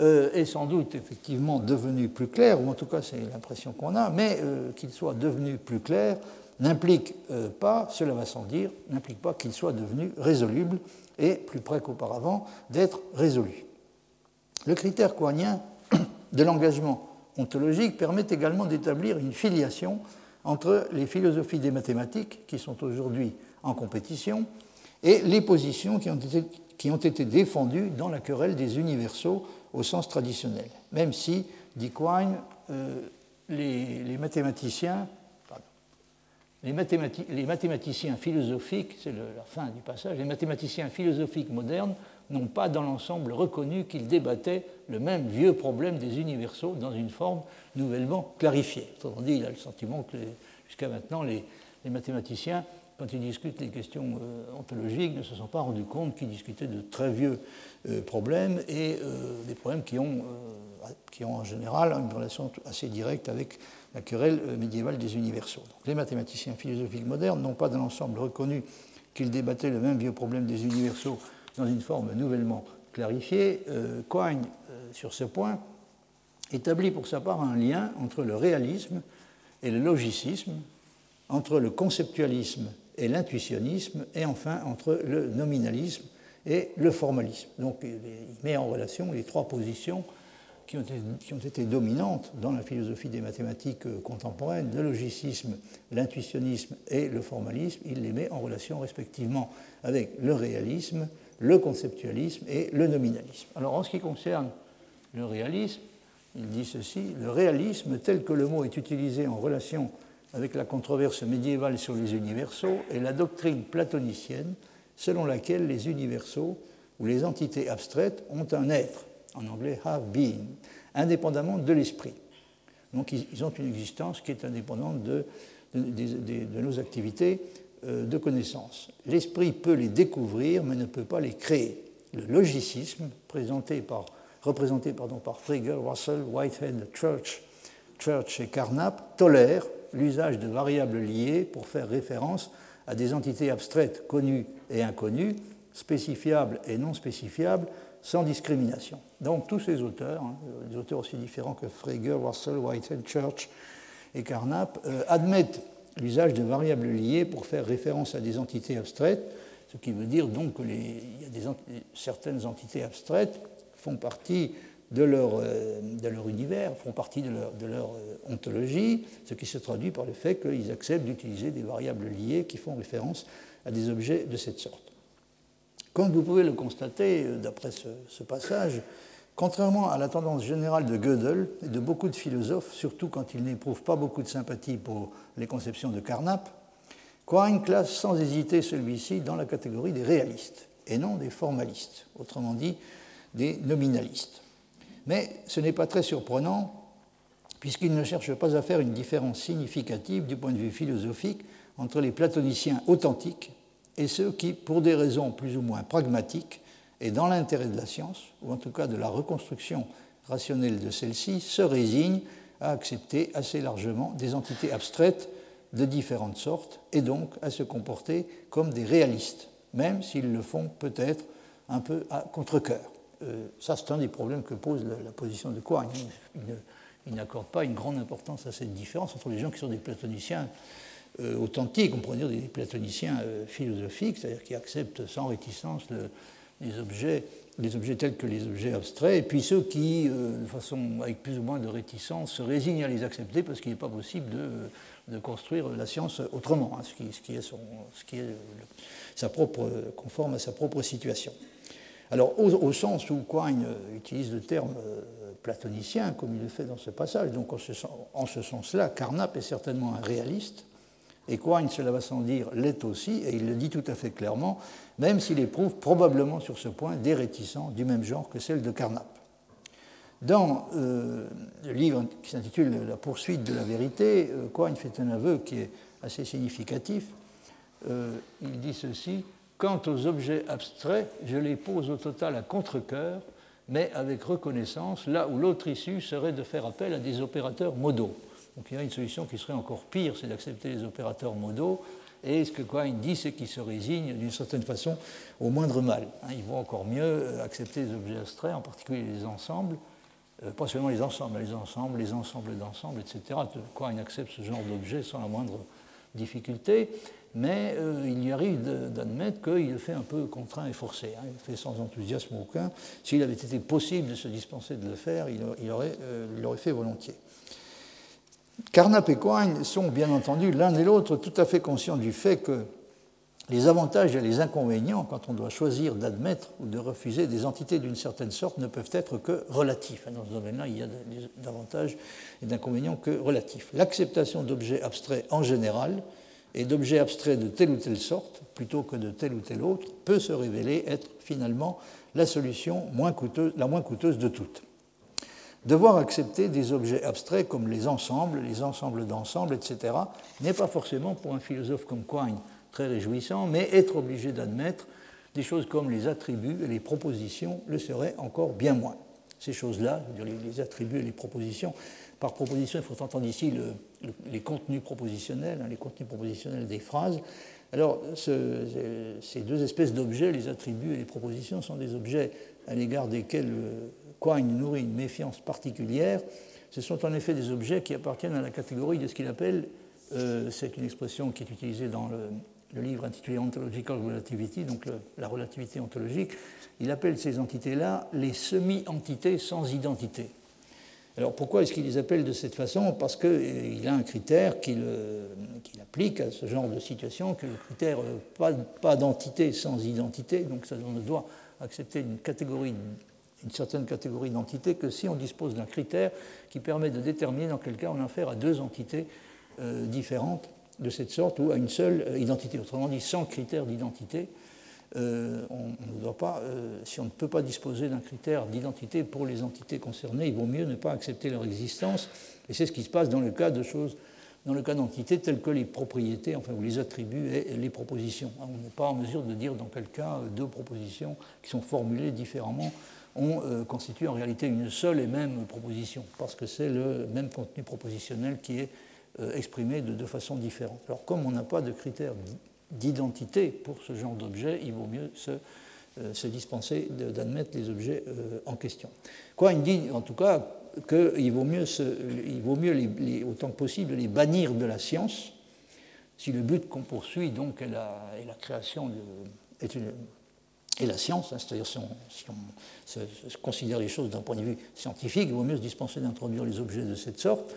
euh, est sans doute effectivement devenu plus clair, ou en tout cas c'est l'impression qu'on a, mais qu'il soit devenu plus clair n'implique pas, cela va sans dire, n'implique pas qu'il soit devenu résoluble et plus près qu'auparavant d'être résolu. Le critère coignien de l'engagement ontologique permet également d'établir une filiation entre les philosophies des mathématiques, qui sont aujourd'hui en compétition, et les positions qui ont, été, défendues dans la querelle des universaux au sens traditionnel. Même si, dit Quine, euh, les, mathématiciens philosophiques, c'est la fin du passage, les mathématiciens philosophiques modernes n'ont pas dans l'ensemble reconnu qu'ils débattaient le même vieux problème des universaux dans une forme nouvellement clarifiée. Autrement dit, il a le sentiment que jusqu'à maintenant, les, mathématiciens, quand ils discutent les questions euh, ontologiques, ne se sont pas rendus compte qu'ils discutaient de très vieux euh, problèmes et euh, des problèmes qui ont, qui ont en général une relation assez directe avec la querelle médiévale des universaux. Donc, les mathématiciens philosophiques modernes n'ont pas dans l'ensemble reconnu qu'ils débattaient le même vieux problème des universaux dans une forme nouvellement clarifiée, euh, euh, sur ce point, établit pour sa part un lien entre le réalisme et le logicisme, entre le conceptualisme et l'intuitionnisme, et enfin entre le nominalisme et le formalisme. Donc il met en relation les trois positions qui ont, été, qui ont, été, dominantes dans la philosophie des mathématiques euh, contemporaines, le logicisme, l'intuitionnisme et le formalisme, il les met en relation respectivement avec le réalisme, le conceptualisme et le nominalisme. Alors en ce qui concerne le réalisme, il dit ceci, le réalisme tel que le mot est utilisé en relation avec la controverse médiévale sur les universaux est la doctrine platonicienne selon laquelle les universaux ou les entités abstraites ont un être, en anglais have being, indépendamment de l'esprit. Donc ils ont une existence qui est indépendante de, de nos activités de connaissances. L'esprit peut les découvrir, mais ne peut pas les créer. Le logicisme, présenté par, représenté pardon, par Frege, Russell, Whitehead, Church, Church et Carnap, tolère l'usage de variables liées pour faire référence à des entités abstraites connues et inconnues, spécifiables et non spécifiables, sans discrimination. Donc tous ces auteurs, hein, des auteurs aussi différents que Frege, Russell, Whitehead, Church et Carnap, euh, admettent l'usage de variables liées pour faire référence à des entités abstraites, ce qui veut dire donc que certaines entités abstraites font partie de leur, euh, univers, font partie de leur, euh, ontologie, ce qui se traduit par le fait qu'ils acceptent d'utiliser des variables liées qui font référence à des objets de cette sorte. Comme vous pouvez le constater euh, d'après ce passage, Contrairement à la tendance générale de Gödel et de beaucoup de philosophes, surtout quand ils n'éprouvent pas beaucoup de sympathie pour les conceptions de Carnap, Quine classe sans hésiter celui-ci dans la catégorie des réalistes et non des formalistes, autrement dit des nominalistes. Mais ce n'est pas très surprenant puisqu'il ne cherche pas à faire une différence significative du point de vue philosophique entre les platoniciens authentiques et ceux qui, pour des raisons plus ou moins pragmatiques, et dans l'intérêt de la science, ou en tout cas de la reconstruction rationnelle de celle-ci, se résigne à accepter assez largement des entités abstraites de différentes sortes et donc à se comporter comme des réalistes, même s'ils le font peut-être un peu à contre-coeur. Euh, ça, c'est un des problèmes que pose la, position de Quine. Il, n'accorde pas une grande importance à cette différence entre les gens qui sont des platoniciens euh, authentiques, on pourrait dire des platoniciens euh, philosophiques, c'est-à-dire qui acceptent sans réticence le, les objets, tels que les objets abstraits, et puis ceux qui, de façon avec plus ou moins de réticence, se résignent à les accepter parce qu'il n'est pas possible de, construire la science autrement, hein, ce, qui, est, son, ce qui est sa propre, conforme à sa propre situation. Alors, au, sens où Quine utilise le terme platonicien, comme il le fait dans ce passage, donc en ce sens-là, Carnap est certainement un réaliste, et Quine, cela va sans dire, l'est aussi, et il le dit tout à fait clairement, même s'il éprouve probablement sur ce point des réticences du même genre que celle de Carnap. Dans euh, le livre qui s'intitule La poursuite de la vérité, euh, Quine fait un aveu qui est assez significatif. Euh, il dit ceci Quant aux objets abstraits, je les pose au total à contre-coeur, mais avec reconnaissance, là où l'autre issue serait de faire appel à des opérateurs modaux. Donc il y a une solution qui serait encore pire, c'est d'accepter les opérateurs modaux. Et ce que Quine dit, c'est qu'il se résigne d'une certaine façon au moindre mal. Hein, il vaut encore mieux euh, accepter les objets abstraits, en particulier les ensembles, euh, pas seulement les ensembles, les ensembles, les ensembles d'ensembles, etc. Quine accepte ce genre d'objet sans la moindre difficulté, mais euh, il y arrive d'admettre qu'il le fait un peu contraint et forcé. Hein. il le fait sans enthousiasme aucun. S'il avait été possible de se dispenser de le faire, il l'aurait fait volontiers. Carnap et Quine sont bien entendu l'un et l'autre tout à fait conscients du fait que les avantages et les inconvénients, quand on doit choisir d'admettre ou de refuser des entités d'une certaine sorte, ne peuvent être que relatifs. Dans ce domaine-là, il y a d'avantages et d'inconvénients que relatifs. L'acceptation d'objets abstraits en général et d'objets abstraits de telle ou telle sorte, plutôt que de telle ou telle autre, peut se révéler être finalement la solution la moins coûteuse de toutes. Devoir accepter des objets abstraits comme les ensembles, les ensembles d'ensembles, etc., n'est pas forcément pour un philosophe comme Quine très réjouissant, mais être obligé d'admettre des choses comme les attributs et les propositions le serait encore bien moins. Ces choses-là, les attributs et les propositions, par proposition, il faut entendre ici les contenus propositionnels, hein, les contenus propositionnels des phrases. Alors, ces deux espèces d'objets, les attributs et les propositions, sont des objets à l'égard desquels euh, Quine nourrit une méfiance particulière. Ce sont en effet des objets qui appartiennent à la catégorie de ce qu'il appelle, euh, c'est une expression qui est utilisée dans le, livre intitulé Ontological Relativity, donc la relativité ontologique, il appelle ces entités-là les semi-entités sans identité. Alors pourquoi est-ce qu'il les appelle de cette façon? Parce qu'il euh, a un critère qu'il applique à ce genre de situation, que le critère euh, pas, pas d'entité sans identité, donc ça on doit accepter une catégorie une certaine catégorie d'entités que si on dispose d'un critère qui permet de déterminer dans quel cas on a affaire à deux entités euh, différentes de cette sorte ou à une seule euh, identité. Autrement dit, sans critère d'identité, euh, on, ne doit pas, si on ne peut pas disposer d'un critère d'identité pour les entités concernées, il vaut mieux ne pas accepter leur existence. Et c'est ce qui se passe dans le cas de choses, dans le cas d'entités telles que les propriétés, enfin, ou les attributs et les propositions. On n'est pas en mesure de dire dans quel cas deux propositions qui sont formulées différemment euh, constitue en réalité une seule et même proposition, parce que c'est le même contenu propositionnel qui est euh, exprimé de deux façons différentes. Alors comme on n'a pas de critères d'identité pour ce genre d'objet, il vaut mieux se, euh, dispenser d'admettre les objets en question. Quoi, il dit en tout cas qu'il vaut mieux, il vaut mieux autant que possible les bannir de la science, si le but qu'on poursuit donc est la, la création de, est une, et la science, hein, c'est-à-dire si on, considère les choses d'un point de vue scientifique, il vaut mieux se dispenser d'introduire les objets de cette sorte,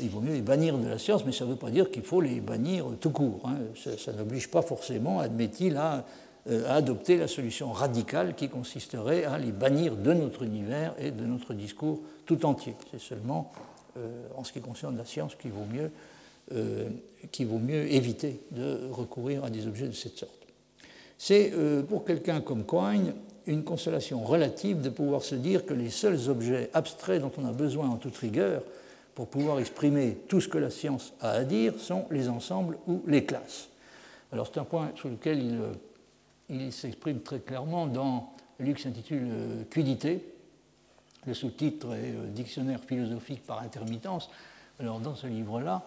il vaut mieux les bannir de la science, mais ça ne veut pas dire qu'il faut les bannir tout court. Hein. Ça, n'oblige pas forcément, admet-il, à, euh, à, adopter la solution radicale qui consisterait à les bannir de notre univers et de notre discours tout entier. C'est seulement euh, en ce qui concerne la science euh, qu'il vaut mieux éviter de recourir à des objets de cette sorte. C'est euh, pour quelqu'un comme Quine une consolation relative de pouvoir se dire que les seuls objets abstraits dont on a besoin en toute rigueur pour pouvoir exprimer tout ce que la science a à dire sont les ensembles ou les classes. Alors c'est un point sur lequel il, euh, s'exprime très clairement dans le livre qui s'intitule euh, Quidité. Le sous-titre est Dictionnaire philosophique par intermittence. Alors dans ce livre-là,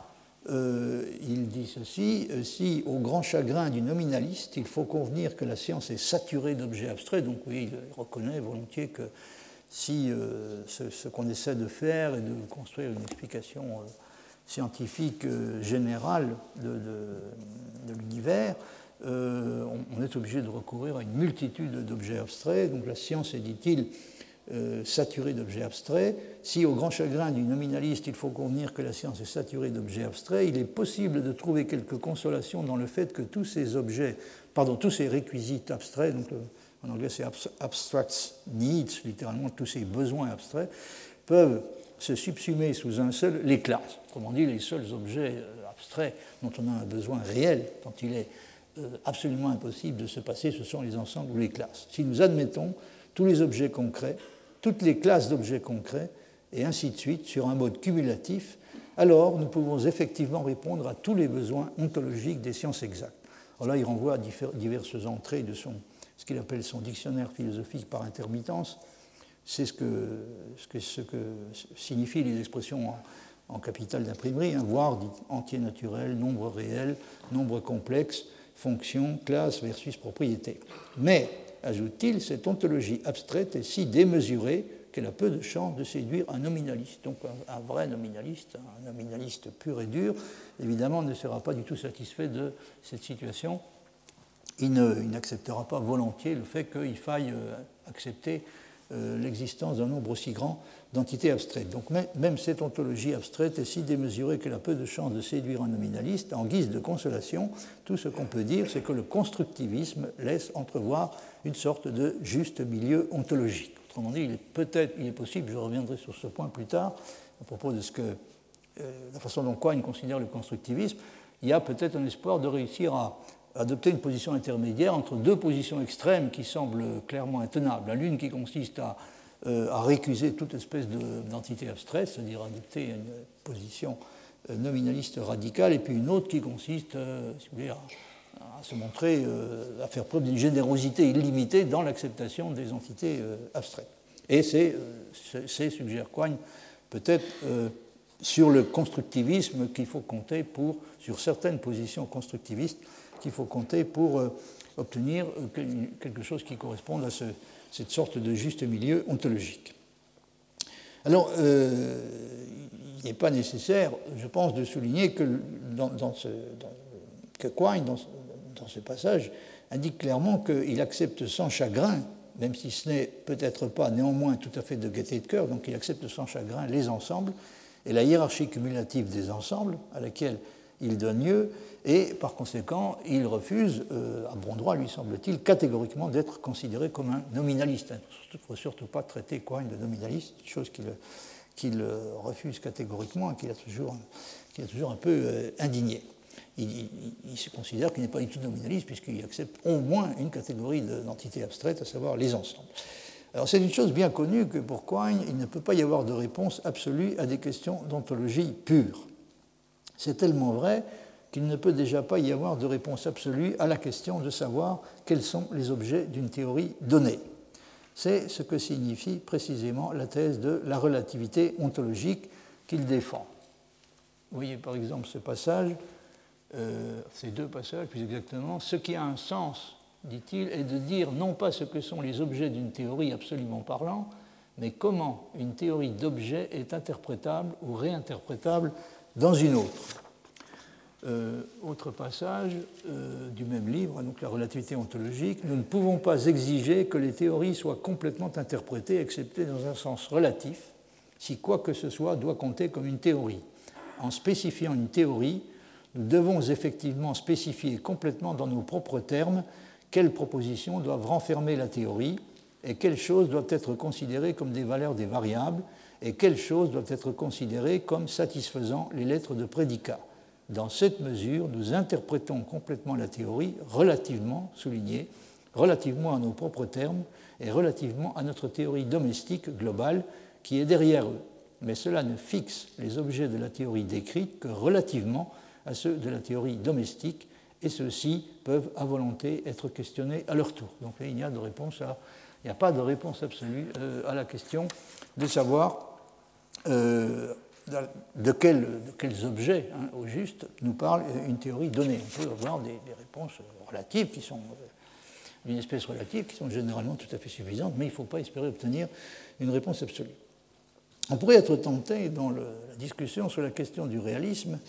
euh, il dit ceci, euh, si au grand chagrin du nominaliste, il faut convenir que la science est saturée d'objets abstraits, donc oui, il reconnaît volontiers que si euh, ce, qu'on essaie de faire est de construire une explication scientifique générale de, l'univers, on est obligé de recourir à une multitude d'objets abstraits. Donc la science est, saturée d'objets abstraits. Si au grand chagrin du nominaliste, il faut convenir que la science est saturée d'objets abstraits, il est possible de trouver quelques consolations dans le fait que tous ces objets, pardon, tous ces réquisites abstraits, donc en anglais c'est abstract needs, littéralement tous ces besoins abstraits, peuvent se subsumer sous un seul, les classes. Autrement dit, les seuls objets euh, abstraits dont on a un besoin réel, dont il est euh, absolument impossible de se passer, ce sont les ensembles ou les classes. Si nous admettons tous les objets concrets, toutes les classes d'objets concrets, et ainsi de suite, sur un mode cumulatif, alors nous pouvons effectivement répondre à tous les besoins ontologiques des sciences exactes. Alors là, il renvoie à diverses entrées de son, ce qu'il appelle son dictionnaire philosophique par intermittence, c'est ce que, signifient les expressions en, capital d'imprimerie, hein, voire entier naturel, nombre réel, nombre complexe, fonction, classe versus propriété. Mais, ajoute-t-il, cette ontologie abstraite est si démesurée qu'elle a peu de chance de séduire un nominaliste. Donc un, vrai nominaliste, un nominaliste pur et dur, évidemment ne sera pas du tout satisfait de cette situation. Il n'acceptera pas volontiers le fait qu'il faille euh, accepter euh, l'existence d'un nombre aussi grand d'entités abstraites. Donc même cette ontologie abstraite est si démesurée qu'elle a peu de chances de séduire un nominaliste. En guise de consolation, tout ce qu'on peut dire, c'est que le constructivisme laisse entrevoir une sorte de juste milieu ontologique. Autrement dit, il est peut-être, il est possible, je reviendrai sur ce point plus tard, à propos de euh, la façon dont Quine considère le constructivisme, il y a peut-être un espoir de réussir à adopter une position intermédiaire entre deux positions extrêmes qui semblent clairement intenables. L'une qui consiste à, euh, récuser toute espèce d'entité abstraite, c'est-à-dire adopter une position euh, nominaliste radicale, et puis une autre qui consiste, euh, si vous voulez, à, se montrer, à faire preuve d'une générosité illimitée dans l'acceptation des entités abstraites. Et c'est, suggère Coigne, peut-être sur le constructivisme qu'il faut compter pour, sur certaines positions constructivistes, qu'il faut compter pour euh, obtenir euh, quelque chose qui corresponde à cette sorte de juste milieu ontologique. Alors, euh, il n'est pas nécessaire, je pense, de souligner que, que Quine, dans, ce passage, indique clairement qu'il accepte sans chagrin, même si ce n'est peut-être pas néanmoins tout à fait de gaieté de cœur, donc il accepte sans chagrin les ensembles et la hiérarchie cumulative des ensembles à laquelle il donne lieu, et par conséquent, il refuse, euh, à bon droit, lui semble-t-il, catégoriquement d'être considéré comme un nominaliste. Il ne faut surtout pas traiter Cohen de nominaliste, chose qu'il refuse catégoriquement et qu'il a, toujours, un peu euh, indigné. Il, se considère qu'il n'est pas du tout nominaliste puisqu'il accepte au moins une catégorie d'entités abstraites, à savoir les ensembles. Alors c'est une chose bien connue que pour Quine, il ne peut pas y avoir de réponse absolue à des questions d'ontologie pure. C'est tellement vrai qu'il ne peut déjà pas y avoir de réponse absolue à la question de savoir quels sont les objets d'une théorie donnée. C'est ce que signifie précisément la thèse de la relativité ontologique qu'il défend. Vous voyez par exemple ce passage, euh, ces deux passages plus exactement, ce qui a un sens, dit-il, est de dire non pas ce que sont les objets d'une théorie absolument parlant, mais comment une théorie d'objets est interprétable ou réinterprétable dans une autre. Euh, autre passage euh, du même livre, donc la relativité ontologique, nous ne pouvons pas exiger que les théories soient complètement interprétées, excepté dans un sens relatif, si quoi que ce soit doit compter comme une théorie. En spécifiant une théorie, nous devons effectivement spécifier complètement dans nos propres termes quelles propositions doivent renfermer la théorie et quelles choses doivent être considérées comme des valeurs des variables et quelles choses doivent être considérées comme satisfaisant les lettres de prédicat. Dans cette mesure, nous interprétons complètement la théorie relativement, soulignée, relativement à nos propres termes et relativement à notre théorie domestique globale qui est derrière eux. Mais cela ne fixe les objets de la théorie décrite que relativement à ceux de la théorie domestique, et ceux-ci peuvent à volonté être questionnés à leur tour. Donc il n'y a, de réponse à, il n'y a pas de réponse absolue euh, à la question de savoir euh, de, quels objets, hein, au juste, nous parle une théorie donnée. On peut avoir des, réponses relatives qui sont euh, d'une espèce relative qui sont généralement tout à fait suffisantes, mais il ne faut pas espérer obtenir une réponse absolue. On pourrait être tenté, dans la discussion sur la question du réalisme,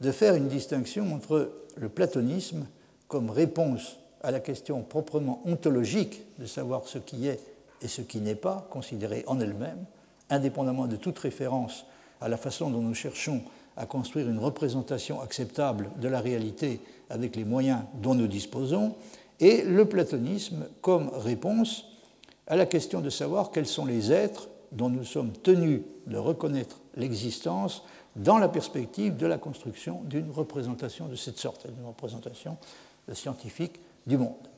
de faire une distinction entre le platonisme comme réponse à la question proprement ontologique de savoir ce qui est et ce qui n'est pas, considérée en elle-même, indépendamment de toute référence à la façon dont nous cherchons à construire une représentation acceptable de la réalité avec les moyens dont nous disposons, et le platonisme comme réponse à la question de savoir quels sont les êtres dont nous sommes tenus de reconnaître l'existence dans la perspective de la construction d'une représentation de cette sorte, d'une représentation scientifique du monde.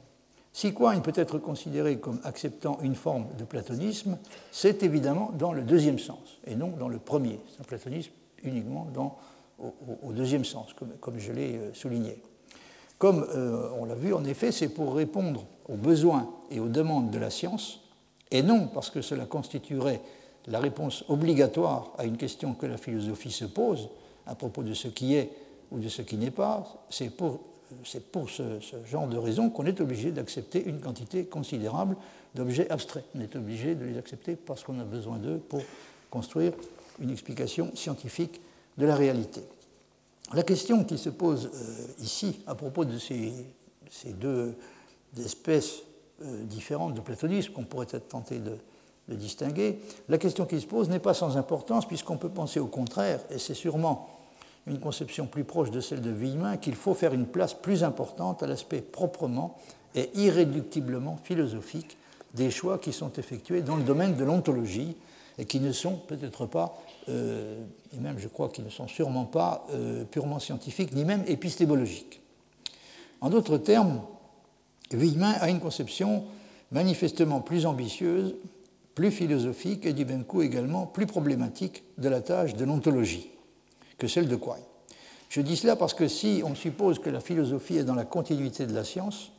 Si Quine peut être considéré comme acceptant une forme de platonisme, c'est évidemment dans le deuxième sens, et non dans le premier. C'est un platonisme uniquement dans, au, deuxième sens, comme, je l'ai euh, souligné. Comme euh, on l'a vu, en effet, c'est pour répondre aux besoins et aux demandes de la science, et non parce que cela constituerait la réponse obligatoire à une question que la philosophie se pose à propos de ce qui est ou de ce qui n'est pas, c'est pour, pour ce, genre de raison qu'on est obligé d'accepter une quantité considérable d'objets abstraits. On est obligé de les accepter parce qu'on a besoin d'eux pour construire une explication scientifique de la réalité. La question qui se pose euh, ici à propos de ces, ces deux espèces euh, différentes de platonisme qu'on pourrait être tenté de, de distinguer, la question qui se pose n'est pas sans importance puisqu'on peut penser au contraire, et c'est sûrement une conception plus proche de celle de Villemin, qu'il faut faire une place plus importante à l'aspect proprement et irréductiblement philosophique des choix qui sont effectués dans le domaine de l'ontologie et qui ne sont peut-être pas, euh, et même je crois qu'ils ne sont sûrement pas euh, purement scientifiques, ni même épistémologiques. En d'autres termes, Villemin a une conception manifestement plus ambitieuse plus philosophique et du même coup également plus problématique de la tâche de l'ontologie que celle de Quine. Je dis cela parce que si on suppose que la philosophie est dans la continuité de la science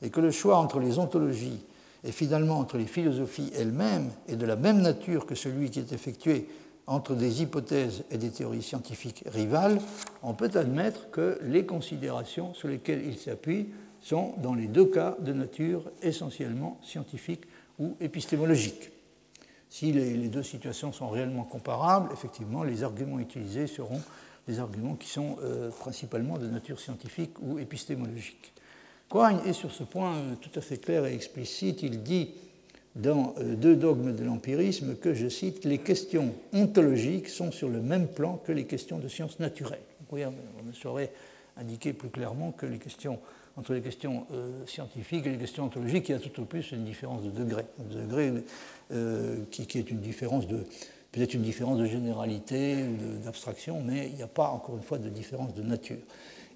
et que le choix entre les ontologies et finalement entre les philosophies elles-mêmes est de la même nature que celui qui est effectué entre des hypothèses et des théories scientifiques rivales, on peut admettre que les considérations sur lesquelles il s'appuie sont dans les deux cas de nature essentiellement scientifique ou épistémologique. Si les, deux situations sont réellement comparables, effectivement, les arguments utilisés seront des arguments qui sont euh, principalement de nature scientifique ou épistémologique. Quine est sur ce point euh, tout à fait clair et explicite. Il dit dans euh, Deux dogmes de l'empirisme que, je cite, les questions ontologiques sont sur le même plan que les questions de sciences naturelles. on ne saurait indiquer plus clairement que les questions entre les questions scientifiques et les questions ontologiques, il y a tout au plus une différence de degré. Un degré euh, qui, est une différence de peut-être une différence de généralité ou d'abstraction, mais il n'y a pas encore une fois de différence de nature.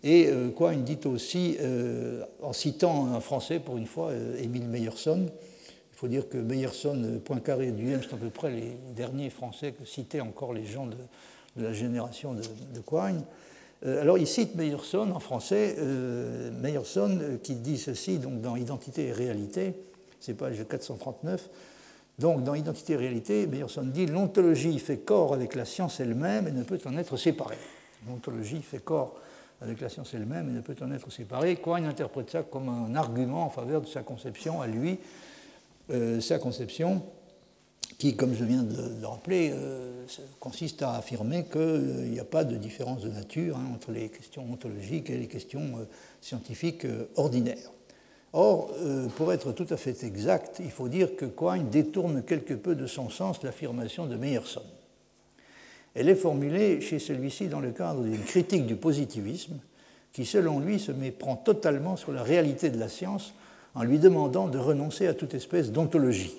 Et euh, dit aussi, euh, en citant un Français pour une fois, Émile Meyerson, il faut dire que Meyerson, Poincaré et Duhem sont à peu près les derniers Français que citaient encore les gens de, la génération de, de Quine. Alors il cite Meyerson en français, Meyerson qui dit ceci donc dans Identité et réalité, c'est page 439. Donc, dans Identité et réalité, Meyerson dit l'ontologie fait corps avec la science elle-même et ne peut en être séparée. L'ontologie fait corps avec la science elle-même et ne peut en être séparée. Quine interprète ça comme un argument en faveur de sa conception à lui, euh, sa conception qui, comme je viens de le rappeler, euh, consiste à affirmer qu'il n'y a pas de différence de nature hein, entre les questions ontologiques et les questions euh, scientifiques ordinaires. Or, euh, pour être tout à fait exact, il faut dire que Quine détourne quelque peu de son sens l'affirmation de Meyerson. Elle est formulée chez celui-ci dans le cadre d'une critique du positivisme qui, selon lui, se méprend totalement sur la réalité de la science en lui demandant de renoncer à toute espèce d'ontologie.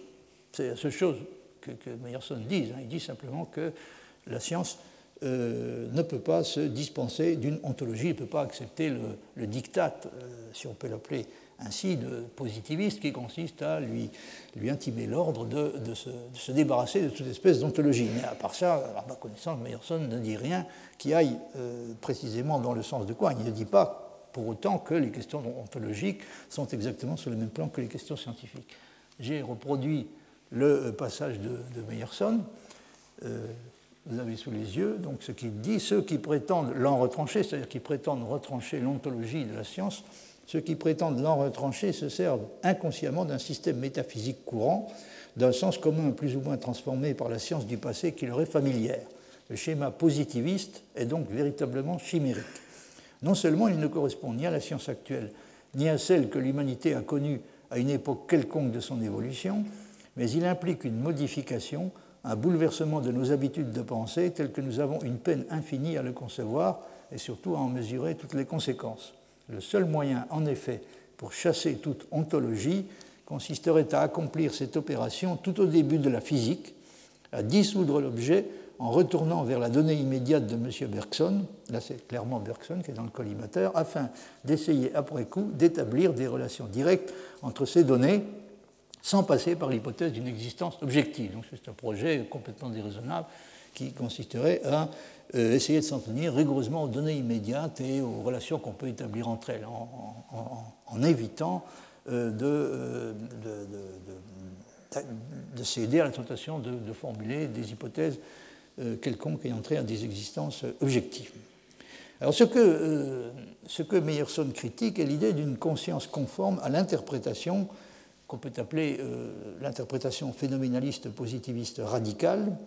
C'est la seule chose que, Meyerson dit. Hein. Il dit simplement que la science euh, ne peut pas se dispenser d'une ontologie, ne peut pas accepter le, diktat, euh, si on peut l'appeler ainsi de positiviste qui consiste à lui, intimer l'ordre de, de, se, débarrasser de toute espèce d'ontologie. Mais à part ça, à ma connaissance, Meyerson ne dit rien qui aille euh, précisément dans le sens de quoi? Il ne dit pas pour autant que les questions ontologiques sont exactement sur le même plan que les questions scientifiques. J'ai reproduit le passage de, de Meyerson. Euh, vous avez sous les yeux, donc ce qu'il dit, ceux qui prétendent l'en retrancher, c'est-à-dire qui prétendent retrancher l'ontologie de la science, ceux qui prétendent l'en retrancher se servent inconsciemment d'un système métaphysique courant, d'un sens commun plus ou moins transformé par la science du passé qui leur est familière. Le schéma positiviste est donc véritablement chimérique. Non seulement il ne correspond ni à la science actuelle, ni à celle que l'humanité a connue à une époque quelconque de son évolution, mais il implique une modification, un bouleversement de nos habitudes de pensée telles que nous avons une peine infinie à le concevoir et surtout à en mesurer toutes les conséquences. Le seul moyen, en effet, pour chasser toute ontologie consisterait à accomplir cette opération tout au début de la physique, à dissoudre l'objet en retournant vers la donnée immédiate de M. Bergson, là c'est clairement Bergson qui est dans le collimateur, afin d'essayer après coup d'établir des relations directes entre ces données sans passer par l'hypothèse d'une existence objective. Donc c'est un projet complètement déraisonnable qui consisterait à euh, essayer de s'en tenir rigoureusement aux données immédiates et aux relations qu'on peut établir entre elles, en, évitant euh, euh, de, de, céder à la tentation de, formuler des hypothèses quelconques ayant trait à des existences objectives. Alors ce que, ce que Meyerson critique est l'idée d'une conscience conforme à l'interprétation qu'on peut appeler l'interprétation phénoménaliste positiviste radicale,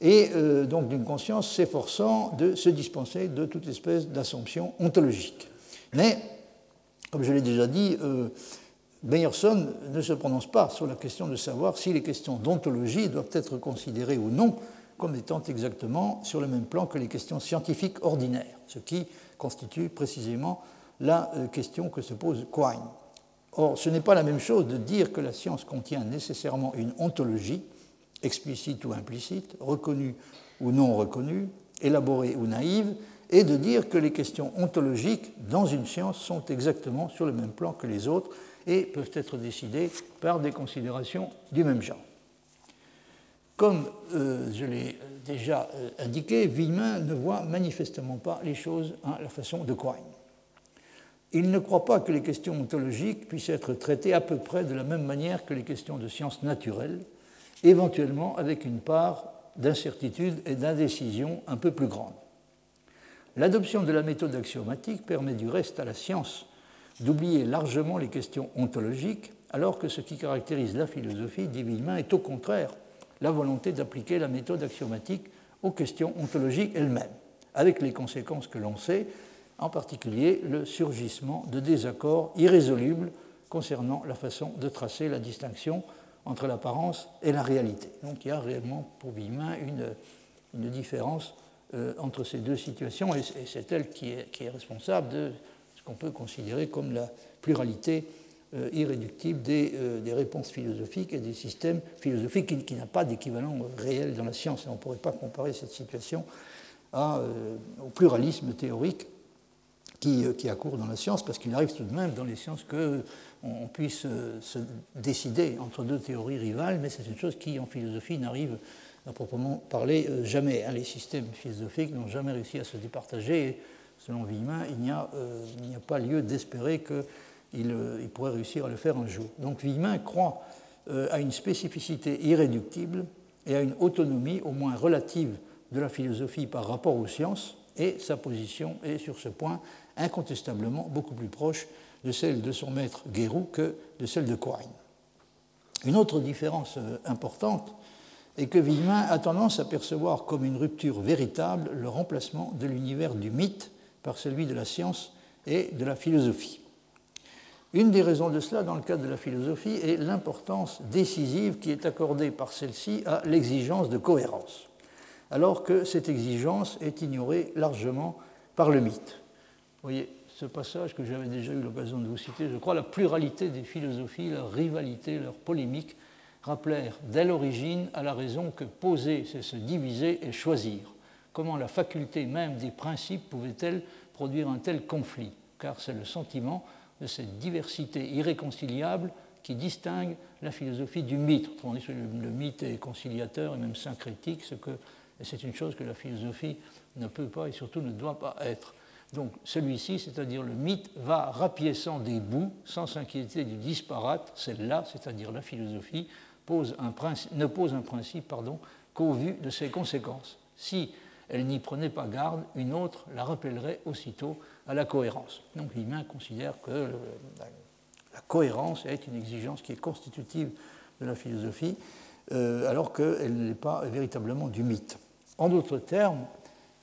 et euh, donc d'une conscience s'efforçant de se dispenser de toute espèce d'assomption ontologique. Mais, comme je l'ai déjà dit, euh, Meyerson ne se prononce pas sur la question de savoir si les questions d'ontologie doivent être considérées ou non comme étant exactement sur le même plan que les questions scientifiques ordinaires, ce qui constitue précisément la euh, question que se pose Quine. Or, ce n'est pas la même chose de dire que la science contient nécessairement une ontologie, explicite ou implicite, reconnue ou non reconnue, élaborée ou naïve, et de dire que les questions ontologiques dans une science sont exactement sur le même plan que les autres et peuvent être décidées par des considérations du même genre. Comme euh, je l'ai déjà euh, indiqué, Villemin ne voit manifestement pas les choses à la façon de Quine. Il ne croit pas que les questions ontologiques puissent être traitées à peu près de la même manière que les questions de sciences naturelles, éventuellement avec une part d'incertitude et d'indécision un peu plus grande. L'adoption de la méthode axiomatique permet du reste à la science d'oublier largement les questions ontologiques, alors que ce qui caractérise la philosophie, dit Villemin, est au contraire la volonté d'appliquer la méthode axiomatique aux questions ontologiques elles-mêmes, avec les conséquences que l'on sait, en particulier le surgissement de désaccords irrésolubles concernant la façon de tracer la distinction entre l'apparence et la réalité. Donc il y a réellement pour Villemin une, différence euh, entre ces deux situations et c'est elle qui est, responsable de ce qu'on peut considérer comme la pluralité euh, irréductible des, euh, des, réponses philosophiques et des systèmes philosophiques qui, qui n'a pas d'équivalent réel dans la science. On ne pourrait pas comparer cette situation au pluralisme théorique qui, qui accourt dans la science, parce qu'il arrive tout de même dans les sciences que on puisse euh, se décider entre deux théories rivales, mais c'est une chose qui, en philosophie, n'arrive à proprement parler euh, jamais. Les systèmes philosophiques n'ont jamais réussi à se départager. selon Villemin, il n'y a, euh, pas lieu d'espérer qu'il pourrait réussir à le faire un jour. Donc Villemin croit à une spécificité irréductible et à une autonomie au moins relative de la philosophie par rapport aux sciences, et sa position est sur ce point incontestablement beaucoup plus proche de celle de son maître Guérou que de celle de Quine. Une autre différence euh, importante est que Villemin a tendance à percevoir comme une rupture véritable le remplacement de l'univers du mythe par celui de la science et de la philosophie. Une des raisons de cela, dans le cadre de la philosophie, est l'importance décisive qui est accordée par celle-ci à l'exigence de cohérence, alors que cette exigence est ignorée largement par le mythe. Voyez, ce passage que j'avais déjà eu l'occasion de vous citer, je crois, la pluralité des philosophies, leur rivalité, leur polémique, rappelèrent dès l'origine à la raison que poser, c'est se diviser et choisir. Comment la faculté même des principes pouvait-elle produire un tel conflit? Car c'est le sentiment de cette diversité irréconciliable qui distingue la philosophie du mythe. le mythe est conciliateur et même syncrétique, ce c'est une chose que la philosophie ne peut pas et surtout ne doit pas être. Donc celui-ci, c'est-à-dire le mythe, va rapiéçant des bouts sans s'inquiéter du disparate. Celle-là, c'est-à-dire la philosophie, ne pose un principe qu'au vu de ses conséquences. Si elle n'y prenait pas garde, une autre la rappellerait aussitôt à la cohérence. Donc Limain considère que la cohérence est une exigence qui est constitutive de la philosophie, euh, alors qu'elle n'est pas véritablement du mythe. En d'autres termes,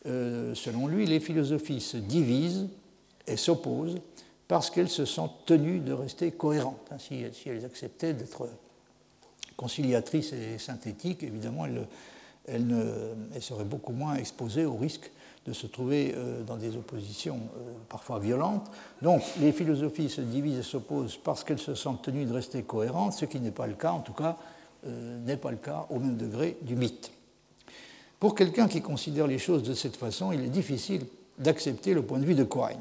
euh, selon lui, les philosophies se divisent et s'opposent parce qu'elles se sentent tenues de rester cohérentes. Hein, si, elles acceptaient d'être conciliatrices et synthétiques, évidemment, elles, seraient beaucoup moins exposées au risque de se trouver euh, dans des oppositions euh, parfois violentes. Donc les philosophies se divisent et s'opposent parce qu'elles se sentent tenues de rester cohérentes, ce qui n'est pas le cas, en tout cas, n'est pas le cas au même degré du mythe. Pour quelqu'un qui considère les choses de cette façon, il est difficile d'accepter le point de vue de Quine,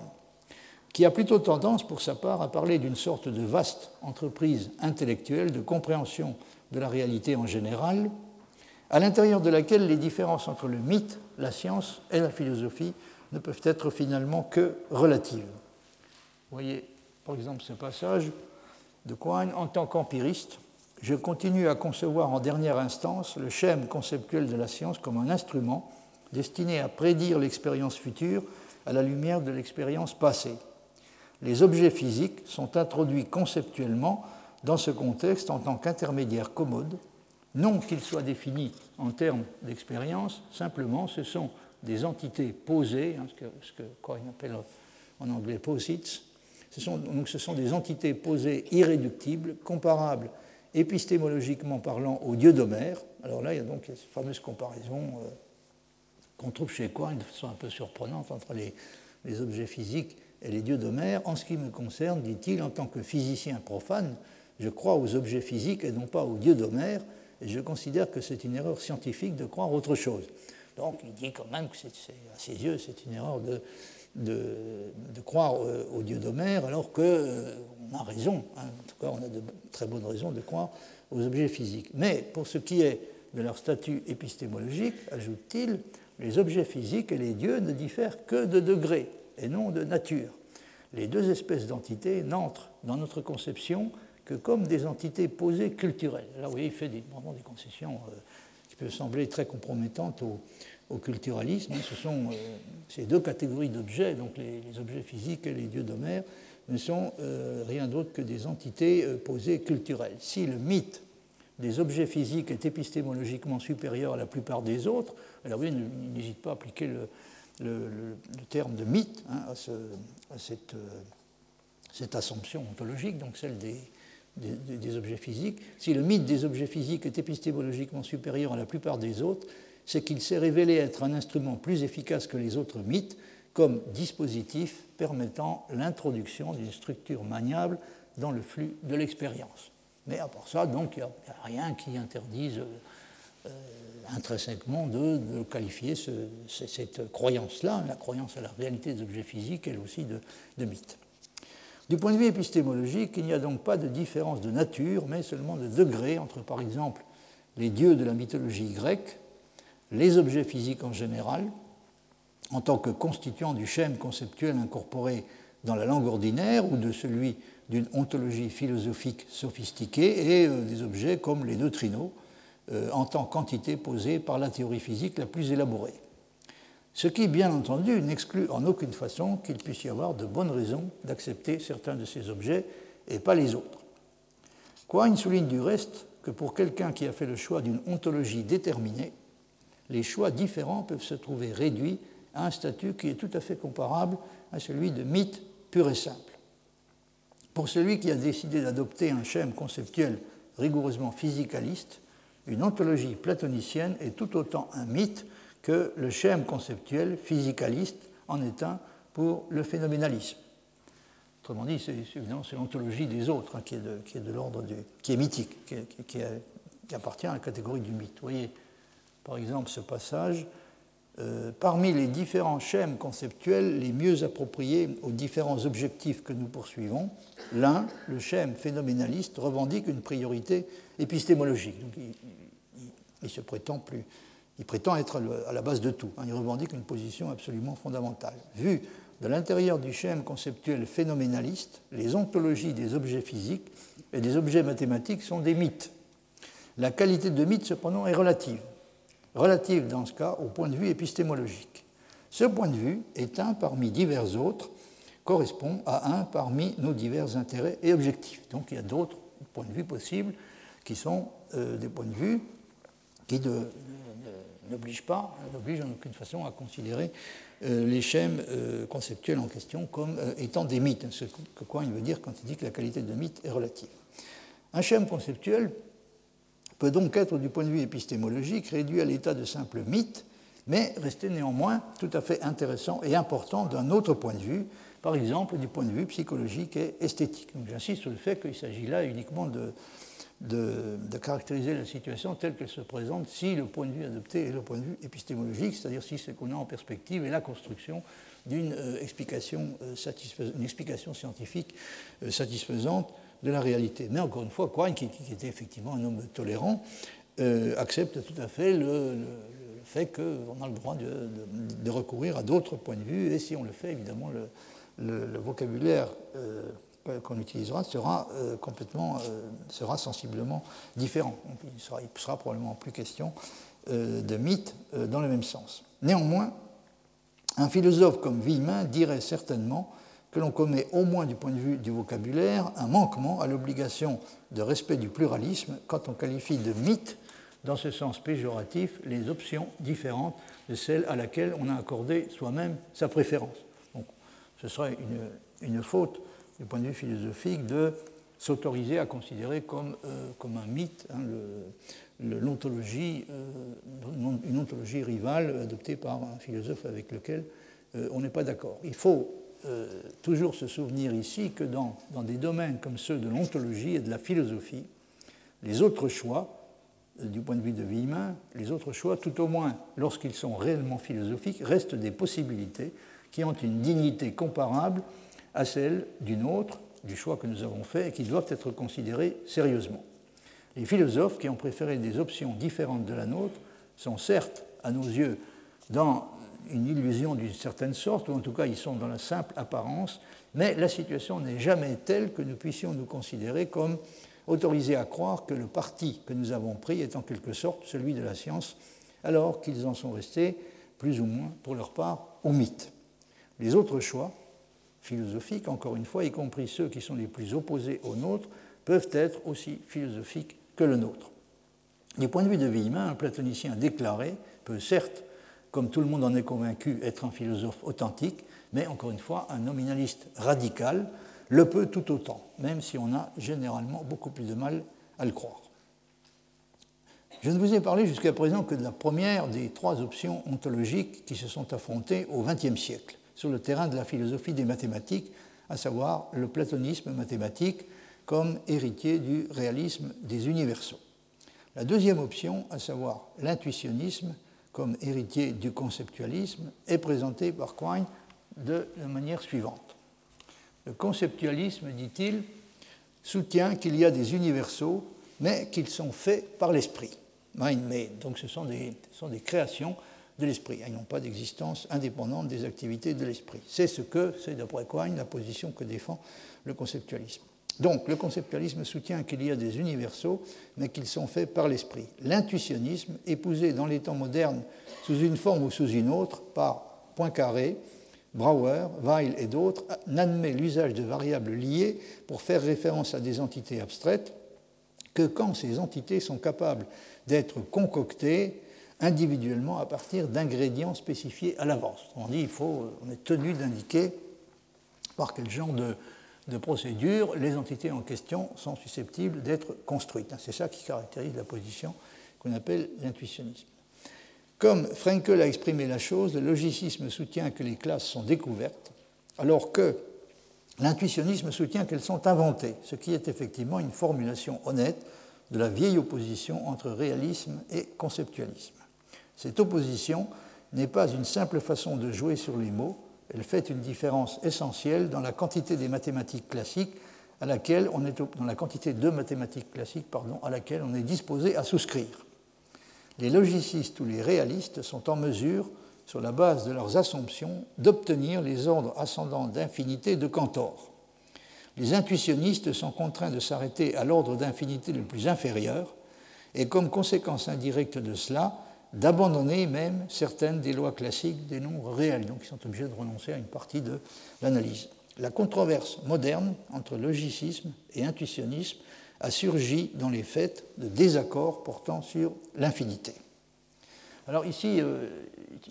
qui a plutôt tendance, pour sa part, à parler d'une sorte de vaste entreprise intellectuelle de compréhension de la réalité en général, à l'intérieur de laquelle les différences entre le mythe, la science et la philosophie ne peuvent être finalement que relatives. Vous voyez, par exemple, ce passage de Quine, en tant qu'empiriste, je continue à concevoir en dernière instance le schème conceptuel de la science comme un instrument destiné à prédire l'expérience future à la lumière de l'expérience passée. Les objets physiques sont introduits conceptuellement dans ce contexte en tant qu'intermédiaires commodes, non qu'ils soient définis en termes d'expérience, simplement ce sont des entités posées, hein, ce que, ce appelle en anglais posits, ce sont des entités posées irréductibles, comparables épistémologiquement parlant au dieu d'Homère. Alors là, il y a donc cette fameuse comparaison euh, qu'on trouve chez Quine de façon un peu surprenante entre les, les objets physiques et les dieux d'Homère. En ce qui me concerne, dit-il, en tant que physicien profane, je crois aux objets physiques et non pas aux dieux d'Homère, et je considère que c'est une erreur scientifique de croire autre chose. Donc il dit quand même que à ses yeux, c'est une erreur de, de, croire aux dieux d'Homère, alors qu'on euh, a raison, hein. en tout cas on a de très bonnes raisons de croire aux objets physiques. Mais pour ce qui est de leur statut épistémologique, ajoute-t-il, les objets physiques et les dieux ne diffèrent que de degré et non de nature. Les deux espèces d'entités n'entrent dans notre conception que comme des entités posées culturelles. Là, vous voyez, il fait vraiment des concessions euh, qui peuvent sembler très compromettantes au, culturalisme. Ce sont euh, ces deux catégories d'objets, donc les, objets physiques et les dieux d'Homère, ne sont euh, rien d'autre que des entités posées culturelles. Si le mythe des objets physiques est épistémologiquement supérieur à la plupart des autres, alors oui, n'hésite pas à appliquer le, terme de mythe hein, à, cette, assomption ontologique, donc celle des, des, objets physiques, si le mythe des objets physiques est épistémologiquement supérieur à la plupart des autres, c'est qu'il s'est révélé être un instrument plus efficace que les autres mythes comme dispositif permettant l'introduction d'une structure maniable dans le flux de l'expérience. Mais à part ça, donc, il n'y a, rien qui interdise euh, intrinsèquement de, qualifier cette croyance-là, la croyance à la réalité des objets physiques, elle aussi, de, de mythe. Du point de vue épistémologique, il n'y a donc pas de différence de nature, mais seulement de degré entre, par exemple, les dieux de la mythologie grecque, les objets physiques en général, en tant que constituants du schème conceptuel incorporé dans la langue ordinaire ou de celui d'une ontologie philosophique sophistiquée, et euh, des objets comme les neutrinos, euh, en tant qu'entité posée par la théorie physique la plus élaborée. Ce qui, bien entendu, n'exclut en aucune façon qu'il puisse y avoir de bonnes raisons d'accepter certains de ces objets et pas les autres. Quine souligne du reste que pour quelqu'un qui a fait le choix d'une ontologie déterminée, les choix différents peuvent se trouver réduits à un statut qui est tout à fait comparable à celui de mythe pur et simple. Pour celui qui a décidé d'adopter un schème conceptuel rigoureusement physicaliste, une ontologie platonicienne est tout autant un mythe que le schème conceptuel physicaliste en est un pour le phénoménalisme. Autrement dit, c'est l'ontologie des autres hein, qui est de, l'ordre du, qui est mythique, qui, appartient à la catégorie du mythe. Vous voyez, par exemple, ce passage. Euh, parmi les différents schèmes conceptuels les mieux appropriés aux différents objectifs que nous poursuivons, l'un, le schème phénoménaliste, revendique une priorité épistémologique. il se prétend être à la base de tout. Hein. Il revendique une position absolument fondamentale. Vu de l'intérieur du schème conceptuel phénoménaliste, les ontologies des objets physiques et des objets mathématiques sont des mythes. La qualité de mythe, cependant, est relative. Relative, dans ce cas, au point de vue épistémologique. Ce point de vue est un parmi divers autres, correspond à un parmi nos divers intérêts et objectifs. Donc il y a d'autres points de vue possibles qui sont euh, des points de vue qui, de, n'oblige pas, n'oblige en aucune façon à considérer les schèmes conceptuels en question comme étant des mythes, ce que il veut dire quand il dit que la qualité de mythe est relative. Un schème conceptuel peut donc être, du point de vue épistémologique, réduit à l'état de simple mythe, mais rester néanmoins tout à fait intéressant et important d'un autre point de vue, par exemple du point de vue psychologique et esthétique. J'insiste sur le fait qu'il s'agit là uniquement de, caractériser la situation telle qu'elle se présente si le point de vue adopté est le point de vue épistémologique, c'est-à-dire si ce qu'on a en perspective est la construction d'une euh, explication, euh, explication scientifique euh, satisfaisante de la réalité. Mais encore une fois, Quine, qui, était effectivement un homme tolérant, accepte tout à fait le fait qu'on a le droit de, recourir à d'autres points de vue, et si on le fait, évidemment, le, vocabulaire euh, qu'on utilisera sera euh, complètement, euh, sera sensiblement différent. il, sera, sera probablement plus question de mythe dans le même sens. Néanmoins, un philosophe comme Villemin dirait certainement que l'on commet, au moins du point de vue du vocabulaire, un manquement à l'obligation de respect du pluralisme quand on qualifie de mythe dans ce sens péjoratif, les options différentes de celles à laquelle on a accordé soi-même sa préférence. Donc, ce serait une, faute du point de vue philosophique de s'autoriser à considérer comme, euh, comme un mythe hein, l'ontologie, euh, une ontologie rivale adoptée par un philosophe avec lequel euh, on n'est pas d'accord. Il faut toujours se souvenir ici que dans, dans des domaines comme ceux de l'ontologie et de la philosophie, les autres choix du point de vue de vie humaine, les autres choix, tout au moins lorsqu'ils sont réellement philosophiques, restent des possibilités qui ont une dignité comparable à celle d'une autre, du choix que nous avons fait, et qui doivent être considérés sérieusement. Les philosophes qui ont préféré des options différentes de la nôtre sont certes, à nos yeux, dans une illusion d'une certaine sorte, ou en tout cas ils sont dans la simple apparence, mais la situation n'est jamais telle que nous puissions nous considérer comme autorisés à croire que le parti que nous avons pris est en quelque sorte celui de la science, alors qu'ils en sont restés, plus ou moins, pour leur part, au mythe. Les autres choix, philosophiques, encore une fois, y compris ceux qui sont les plus opposés aux nôtres, peuvent être aussi philosophiques que le nôtre. Du point de vue de Villemin, un platonicien déclaré peut certes, comme tout le monde en est convaincu, être un philosophe authentique, mais encore une fois, un nominaliste radical le peut tout autant, même si on a généralement beaucoup plus de mal à le croire. Je ne vous ai parlé jusqu'à présent que de la première des trois options ontologiques qui se sont affrontées au XXe siècle sur le terrain de la philosophie des mathématiques, à savoir le platonisme mathématique comme héritier du réalisme des universaux. La deuxième option, à savoir l'intuitionnisme comme héritier du conceptualisme, est présentée par Quine de la manière suivante. Le conceptualisme, dit-il, soutient qu'il y a des universaux, mais qu'ils sont faits par l'esprit. Mind-made. Donc ce sont, des, sont des créations de l'esprit. Ils n'ont pas d'existence indépendante des activités de l'esprit. C'est ce que, c'est d'après Quine, la position que défend le conceptualisme. Donc le conceptualisme soutient qu'il y a des universaux, mais qu'ils sont faits par l'esprit. L'intuitionnisme, épousé dans les temps modernes sous une forme ou sous une autre, par Poincaré, Brouwer, Weil et d'autres n'admet l'usage de variables liées pour faire référence à des entités abstraites que quand ces entités sont capables d'être concoctées individuellement à partir d'ingrédients spécifiés à l'avance. On dit on est tenu d'indiquer par quel genre de, de procédure les entités en question sont susceptibles d'être construites. C'est ça qui caractérise la position qu'on appelle l'intuitionnisme. Comme Frenkel a exprimé la chose, le logicisme soutient que les classes sont découvertes, alors que l'intuitionnisme soutient qu'elles sont inventées, ce qui est effectivement une formulation honnête de la vieille opposition entre réalisme et conceptualisme. Cette opposition n'est pas une simple façon de jouer sur les mots, elle fait une différence essentielle dans la quantité de mathématiques classiques à laquelle on est disposé à souscrire les logicistes ou les réalistes sont en mesure, sur la base de leurs assumptions, d'obtenir les ordres ascendants d'infinité de Cantor. Les intuitionnistes sont contraints de s'arrêter à l'ordre d'infinité le plus inférieur et, comme conséquence indirecte de cela, d'abandonner même certaines des lois classiques des nombres réels. Donc ils sont obligés de renoncer à une partie de l'analyse. La controverse moderne entre logicisme et intuitionnisme a surgi dans les faits de désaccords portant sur l'infinité. Alors ici,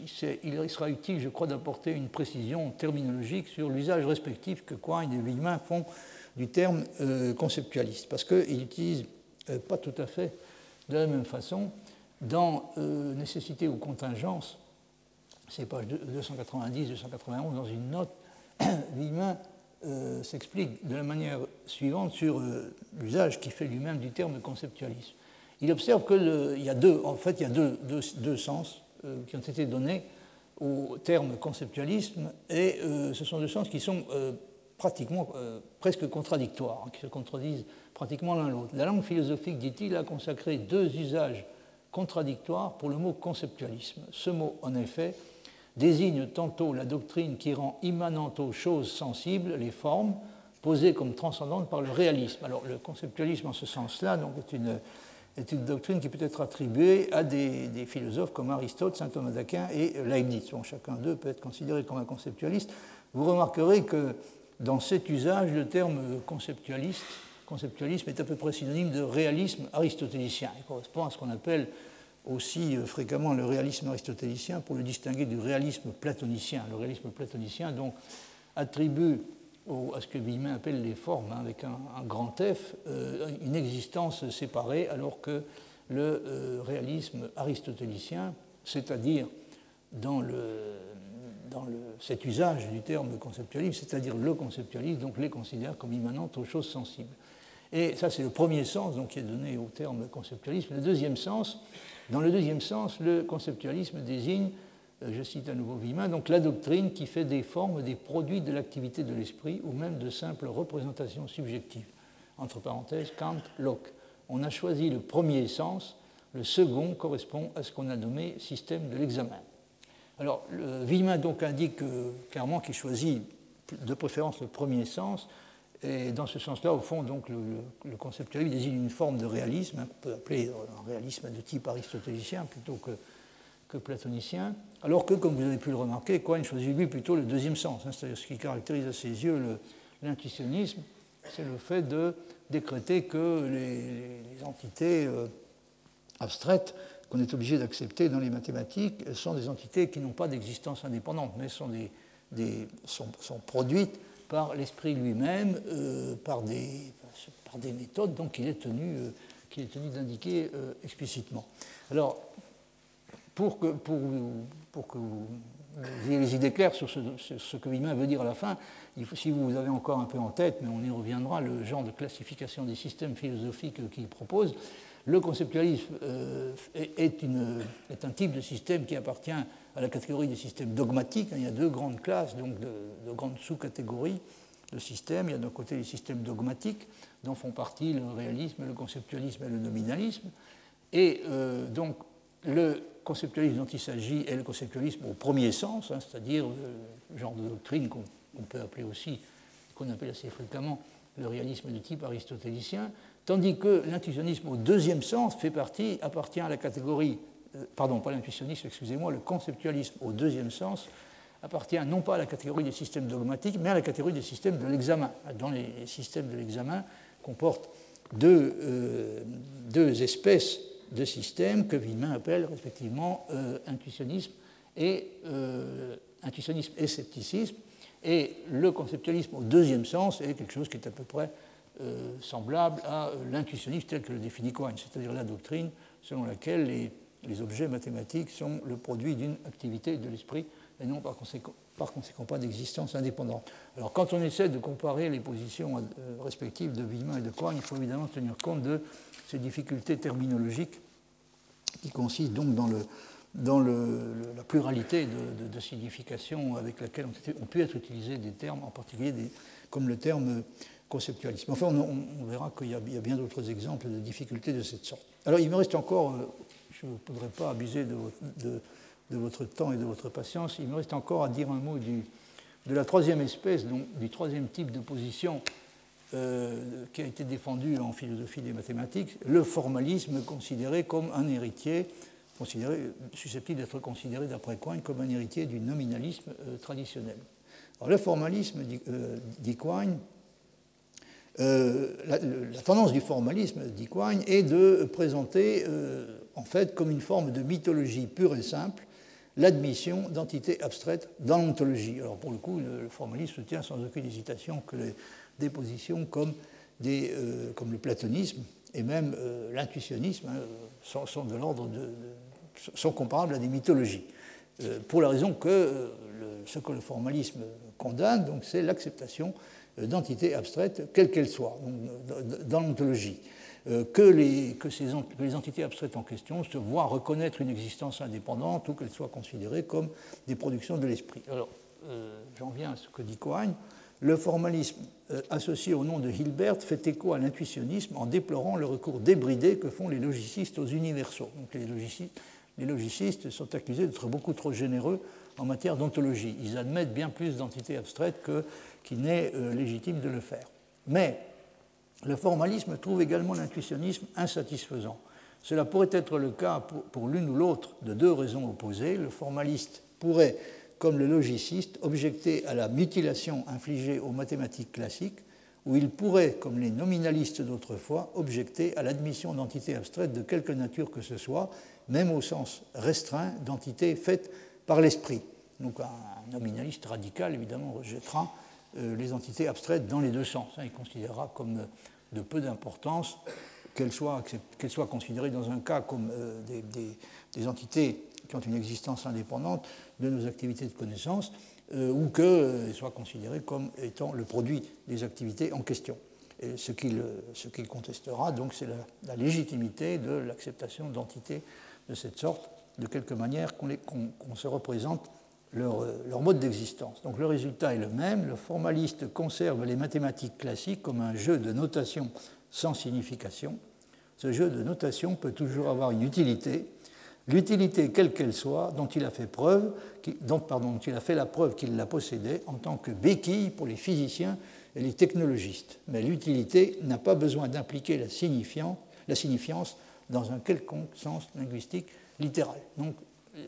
il sera utile, je crois, d'apporter une précision terminologique sur l'usage respectif que Quine et Villemin font du terme conceptualiste, parce qu'ils n'utilisent pas tout à fait de la même façon dans nécessité ou contingence, c'est page 290-291, dans une note, Villemin euh, s'explique de la manière suivante sur euh, l'usage qu'il fait lui-même du terme conceptualisme. Il observe qu'il y a deux, en fait, il y a deux, deux, sens euh, qui ont été donnés au terme conceptualisme, et ce sont deux sens qui sont pratiquement presque contradictoires, hein, qui se contredisent pratiquement l'un l'autre. La langue philosophique, dit-il, a consacré deux usages contradictoires pour le mot conceptualisme. Ce mot, en effet, désigne tantôt la doctrine qui rend immanente aux choses sensibles les formes posées comme transcendantes par le réalisme. Alors le conceptualisme en ce sens-là est, une, est une, doctrine qui peut être attribuée à des, philosophes comme Aristote, saint Thomas d'Aquin et Leibniz. Chacun d'eux peut être considéré comme un conceptualiste. Vous remarquerez que dans cet usage, le terme conceptualiste, conceptualisme est à peu près synonyme de réalisme aristotélicien. Il correspond à ce qu'on appelle aussi euh, fréquemment le réalisme aristotélicien pour le distinguer du réalisme platonicien. Le réalisme platonicien donc attribue à ce que Villemin appelle les formes, hein, avec un, grand F, euh, une existence séparée, alors que le euh, réalisme aristotélicien, c'est-à-dire dans, le, dans le, cet usage du terme conceptualisme, c'est-à-dire le conceptualisme, donc les considère comme immanentes aux choses sensibles. Et ça, c'est le premier sens qui est donné au terme conceptualisme. Le deuxième sens, dans le deuxième sens, le conceptualisme désigne, euh, je cite à nouveau Vima, donc la doctrine qui fait des formes des produits de l'activité de l'esprit ou même de simples représentations subjectives. Entre parenthèses, Kant, Locke. On a choisi le premier sens, le second correspond à ce qu'on a nommé système de l'examen. Alors, Villemin donc indique clairement qu'il choisit de préférence le premier sens, et dans ce sens-là, au fond, donc, le, conceptualisme désigne une forme de réalisme, hein, qu'on peut appeler un réalisme de type aristotélicien plutôt que, platonicien, alors que, comme vous avez pu le remarquer, Quine choisit lui plutôt le deuxième sens, hein, c'est-à-dire ce qui caractérise à ses yeux l'intuitionnisme, c'est le fait de décréter que les, entités euh, abstraites qu'on est obligé d'accepter dans les mathématiques sont des entités qui n'ont pas d'existence indépendante, mais sont, des, sont produites par l'esprit lui-même, euh, par, des, par des méthodes donc qu'il est tenu, euh, tenu d'indiquer euh, explicitement. Alors, pour que, pour, pour que vous ayez les idées claires sur ce, que Villemin veut dire à la fin, il faut, si vous avez encore un peu en tête, mais on y reviendra, le genre de classification des systèmes philosophiques qu'il propose, le conceptualisme est, une, est, un type de système qui appartient à la catégorie des systèmes dogmatiques. Il y a deux grandes classes, donc de, grandes sous-catégories de systèmes. Il y a d'un côté les systèmes dogmatiques, dont font partie le réalisme, le conceptualisme et le nominalisme. Et euh, donc, le conceptualisme dont il s'agit est le conceptualisme au premier sens, hein, c'est-à-dire le genre de doctrine qu'on peut appeler aussi, qu'on appelle assez fréquemment le réalisme de type aristotélicien, tandis que l'intuitionnisme au deuxième sens fait partie, appartient à la catégorie euh, pardon, pas l'intuitionnisme, excusez-moi, le conceptualisme au deuxième sens appartient non pas à la catégorie des systèmes dogmatiques, mais à la catégorie des systèmes de l'examen. Dans les systèmes de l'examen comportent deux, euh, deux, espèces de systèmes que Villemin appelle respectivement euh, intuitionnisme, et, intuitionnisme et scepticisme. Et le conceptualisme au deuxième sens est quelque chose qui est à peu près semblable à l'intuitionnisme tel que le définit Quine, c'est-à-dire la doctrine selon laquelle les les objets mathématiques sont le produit d'une activité de l'esprit et non par conséquent, par conséquent pas d'existence indépendante. Alors quand on essaie de comparer les positions euh, respectives de Villemin et de Coigne, il faut évidemment tenir compte de ces difficultés terminologiques qui consistent donc dans, la pluralité de, significations avec laquelle ont, pu être utilisés des termes, en particulier comme le terme conceptualisme. Enfin, on, verra qu'il y, a bien d'autres exemples de difficultés de cette sorte. Alors il me reste encore euh, je ne voudrais pas abuser de, votre temps et de votre patience. Il me reste encore à dire un mot de la troisième espèce, donc du troisième type de position euh, qui a été défendu en philosophie des mathématiques, le formalisme considéré comme un héritier, considéré, susceptible d'être considéré d'après Quine comme un héritier du nominalisme euh, traditionnel. Le formalisme, dit, euh, la, tendance du formalisme, dit Quine, est de présenter en fait, comme une forme de mythologie pure et simple, l'admission d'entités abstraites dans l'ontologie. Alors pour le coup, le, formalisme soutient sans aucune hésitation que les dépositions comme, des, euh, comme le platonisme et même euh, l'intuitionnisme hein, sont, de l'ordre de, sont comparables à des mythologies. Euh, pour la raison que ce que le formalisme condamne, c'est l'acceptation d'entités abstraites, quelles qu'elles soient, dans l'ontologie. Euh, que les, entités abstraites en question se voient reconnaître une existence indépendante ou qu'elles soient considérées comme des productions de l'esprit. Alors, euh, j'en viens à ce que dit Quine. Le formalisme euh, associé au nom de Hilbert fait écho à l'intuitionnisme en déplorant le recours débridé que font les logicistes aux universaux. Donc les logicistes, les sont accusés d'être beaucoup trop généreux en matière d'ontologie. Ils admettent bien plus d'entités abstraites qu'il n'est légitime de le faire. Mais le formalisme trouve également l'intuitionnisme insatisfaisant. Cela pourrait être le cas pour, l'une ou l'autre de deux raisons opposées. Le formaliste pourrait, comme le logiciste, objecter à la mutilation infligée aux mathématiques classiques, ou il pourrait, comme les nominalistes d'autrefois, objecter à l'admission d'entités abstraites de quelque nature que ce soit, même au sens restreint d'entités faites par l'esprit. Donc un nominaliste radical, évidemment, rejettera les entités abstraites dans les deux sens. Hein. Il considérera comme euh, de peu d'importance qu'elles soient, considérées dans un cas comme euh, des, entités qui ont une existence indépendante de nos activités de connaissance, ou qu'elles soient considérées comme étant le produit des activités en question. Et ce qu'il contestera, donc, c'est la, légitimité de l'acceptation d'entités de cette sorte, de quelque manière qu'on se représente euh, leur, mode d'existence. Donc le résultat est le même. Le formaliste conserve les mathématiques classiques comme un jeu de notation sans signification. Ce jeu de notation peut toujours avoir une utilité, l'utilité quelle qu'elle soit, dont il a fait preuve, dont, il a fait la preuve qu'il la possédait en tant que béquille pour les physiciens et les technologistes. Mais l'utilité n'a pas besoin d'impliquer la, la signifiance dans un quelconque sens linguistique littéral. Donc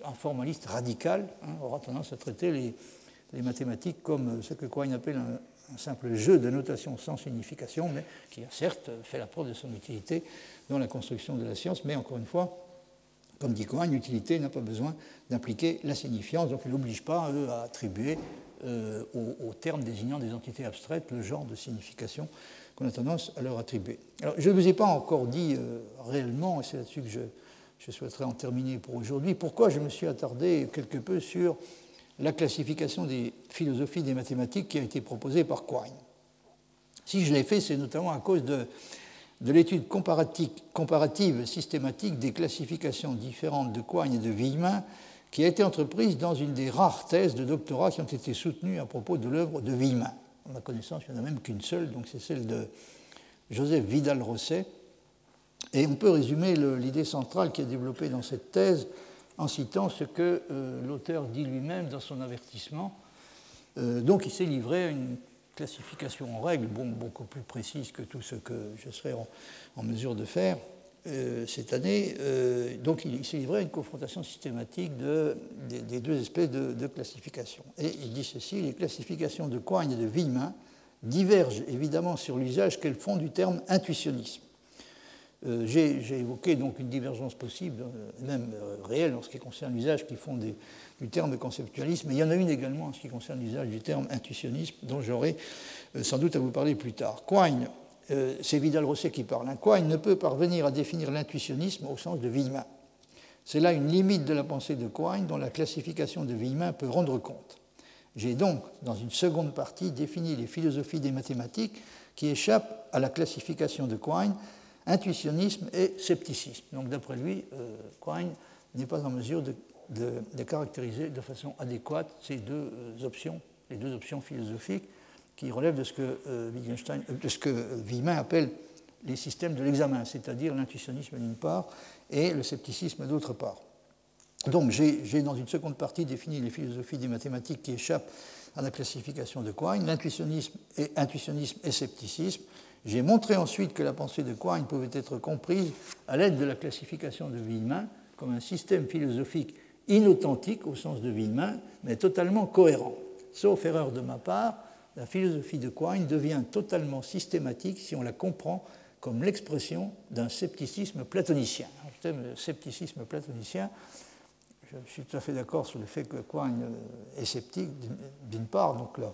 un formaliste radical hein, aura tendance à traiter les, mathématiques comme ce que Quine appelle un, simple jeu de notation sans signification, mais qui a certes fait la preuve de son utilité dans la construction de la science, mais encore une fois, comme dit Quine, l'utilité n'a pas besoin d'impliquer la signifiance, donc il n'oblige pas à attribuer euh, aux, termes désignant des entités abstraites le genre de signification qu'on a tendance à leur attribuer. Alors, je ne vous ai pas encore dit euh, réellement, et c'est là-dessus que je, je souhaiterais en terminer pour aujourd'hui. Pourquoi je me suis attardé quelque peu sur la classification des philosophies des mathématiques qui a été proposée par Quine? Si je l'ai fait, c'est notamment à cause de, de l'étude comparative systématique des classifications différentes de Quine et de Villemin qui a été entreprise dans une des rares thèses de doctorat qui ont été soutenues à propos de l'œuvre de Villemin. À ma connaissance, il n'y en a même qu'une seule, donc c'est celle de Joseph Vidal-Rosset, et on peut résumer l'idée centrale qui est développée dans cette thèse en citant ce que euh, l'auteur dit lui-même dans son avertissement. Euh, donc il s'est livré à une classification en règle, beaucoup plus précise que tout ce que je serai en, mesure de faire euh, cette année. donc il, s'est livré à une confrontation systématique de, des, deux espèces de, de classification. Et il dit ceci, les classifications de Coigne et de Villemin divergent évidemment sur l'usage qu'elles font du terme intuitionnisme. Euh, j'ai évoqué donc une divergence possible, euh, même euh, réelle en ce qui concerne l'usage qui font du terme conceptualisme, mais il y en a une également en ce qui concerne l'usage du terme intuitionnisme, dont j'aurai sans doute à vous parler plus tard. Quine, c'est Vidal-Rosset qui parle, hein. Quine ne peut parvenir à définir l'intuitionnisme au sens de Villemin. C'est là une limite de la pensée de Quine dont la classification de Villemin peut rendre compte. J'ai donc, dans une seconde partie, défini les philosophies des mathématiques qui échappent à la classification de Quine intuitionnisme et scepticisme. Donc d'après lui, euh, Quine n'est pas en mesure de, caractériser de façon adéquate ces deux euh, options, les deux options philosophiques qui relèvent de ce que, euh, Wittgenstein, de ce que Villemin appelle les systèmes de l'examen, c'est-à-dire l'intuitionnisme d'une part et le scepticisme d'autre part. Donc j'ai dans une seconde partie défini les philosophies des mathématiques qui échappent à la classification de Quine, l'intuitionnisme et, intuitionnisme et scepticisme, j'ai montré ensuite que la pensée de Quine pouvait être comprise à l'aide de la classification de Villemin comme un système philosophique inauthentique au sens de Villemin, mais totalement cohérent. Sauf erreur de ma part, la philosophie de Quine devient totalement systématique si on la comprend comme l'expression d'un scepticisme platonicien. Le scepticisme platonicien, je suis tout à fait d'accord sur le fait que Quine est sceptique, d'une part, donc là,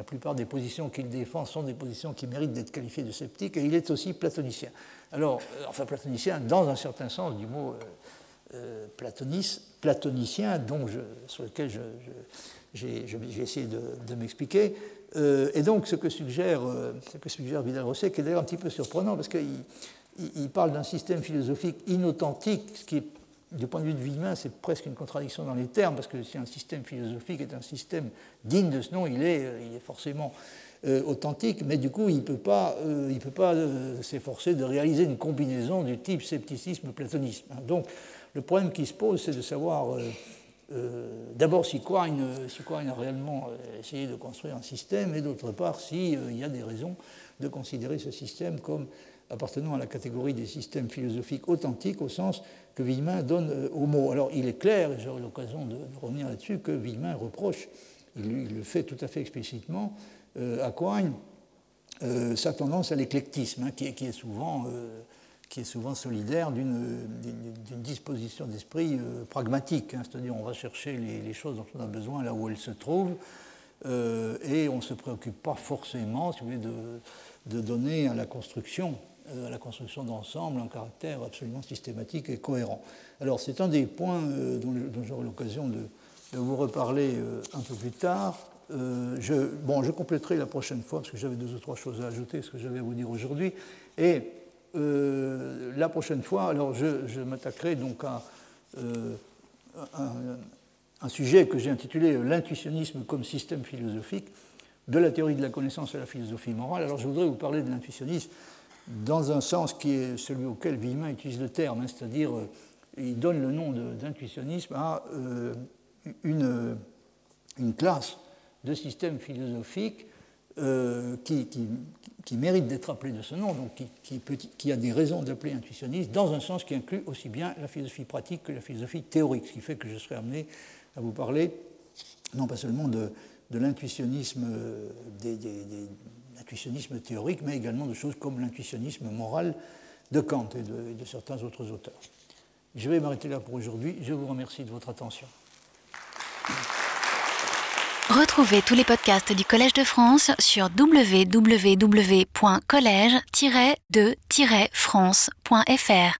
la plupart des positions qu'il défend sont des positions qui méritent d'être qualifiées de sceptiques, et il est aussi platonicien. Alors, euh, enfin platonicien dans un certain sens du mot euh, euh, platonicien, donc sur lequel j'ai essayé de, m'expliquer. et donc, ce que suggère, ce que suggère Vidal-Rosset, qui est d'ailleurs un petit peu surprenant, parce qu'il il, parle d'un système philosophique inauthentique, ce qui est du point de vue de Villemin, c'est presque une contradiction dans les termes, parce que si un système philosophique est un système digne de ce nom, il est, est forcément euh, authentique, mais du coup, il ne peut pas, euh, euh, s'efforcer de réaliser une combinaison du type scepticisme-platonisme. Donc, le problème qui se pose, c'est de savoir d'abord si Quine, a réellement essayé de construire un système, et d'autre part, s'il y a des raisons de considérer ce système comme appartenant à la catégorie des systèmes philosophiques authentiques au sens que Villemin donne au mot. Alors il est clair, et j'aurai l'occasion de, revenir là-dessus, que Villemin reproche, il, le fait tout à fait explicitement, euh, à Quine euh, sa tendance à l'éclectisme, hein, qui, est souvent, euh, qui, est souvent, solidaire d'une disposition d'esprit pragmatique, hein, c'est-à-dire on va chercher les, choses dont on a besoin là où elles se trouvent, et on ne se préoccupe pas forcément, si vous voulez, de donner à la construction à la construction d'ensemble un caractère absolument systématique et cohérent. Alors c'est un des points dont, j'aurai l'occasion de, vous reparler un peu plus tard. Euh, je, bon, je compléterai la prochaine fois parce que j'avais deux ou trois choses à ajouter à ce que j'avais à vous dire aujourd'hui. Et euh, la prochaine fois, alors je, m'attaquerai donc à euh, un, sujet que j'ai intitulé L'intuitionnisme comme système philosophique, de la théorie de la connaissance à la philosophie morale. Alors je voudrais vous parler de l'intuitionnisme dans un sens qui est celui auquel Villemin utilise le terme, hein, c'est-à-dire il donne le nom d'intuitionnisme à une, une classe de systèmes philosophiques euh, qui, méritent d'être appelés de ce nom, donc qui, a des raisons d'appeler intuitionniste, dans un sens qui inclut aussi bien la philosophie pratique que la philosophie théorique, ce qui fait que je serai amené à vous parler non pas seulement de l'intuitionnisme des, théorique, mais également de choses comme l'intuitionnisme moral de Kant et de, et de certains autres auteurs. Je vais m'arrêter là pour aujourd'hui. Je vous remercie de votre attention. Retrouvez tous les podcasts du Collège de France sur www.collège-de-france.fr.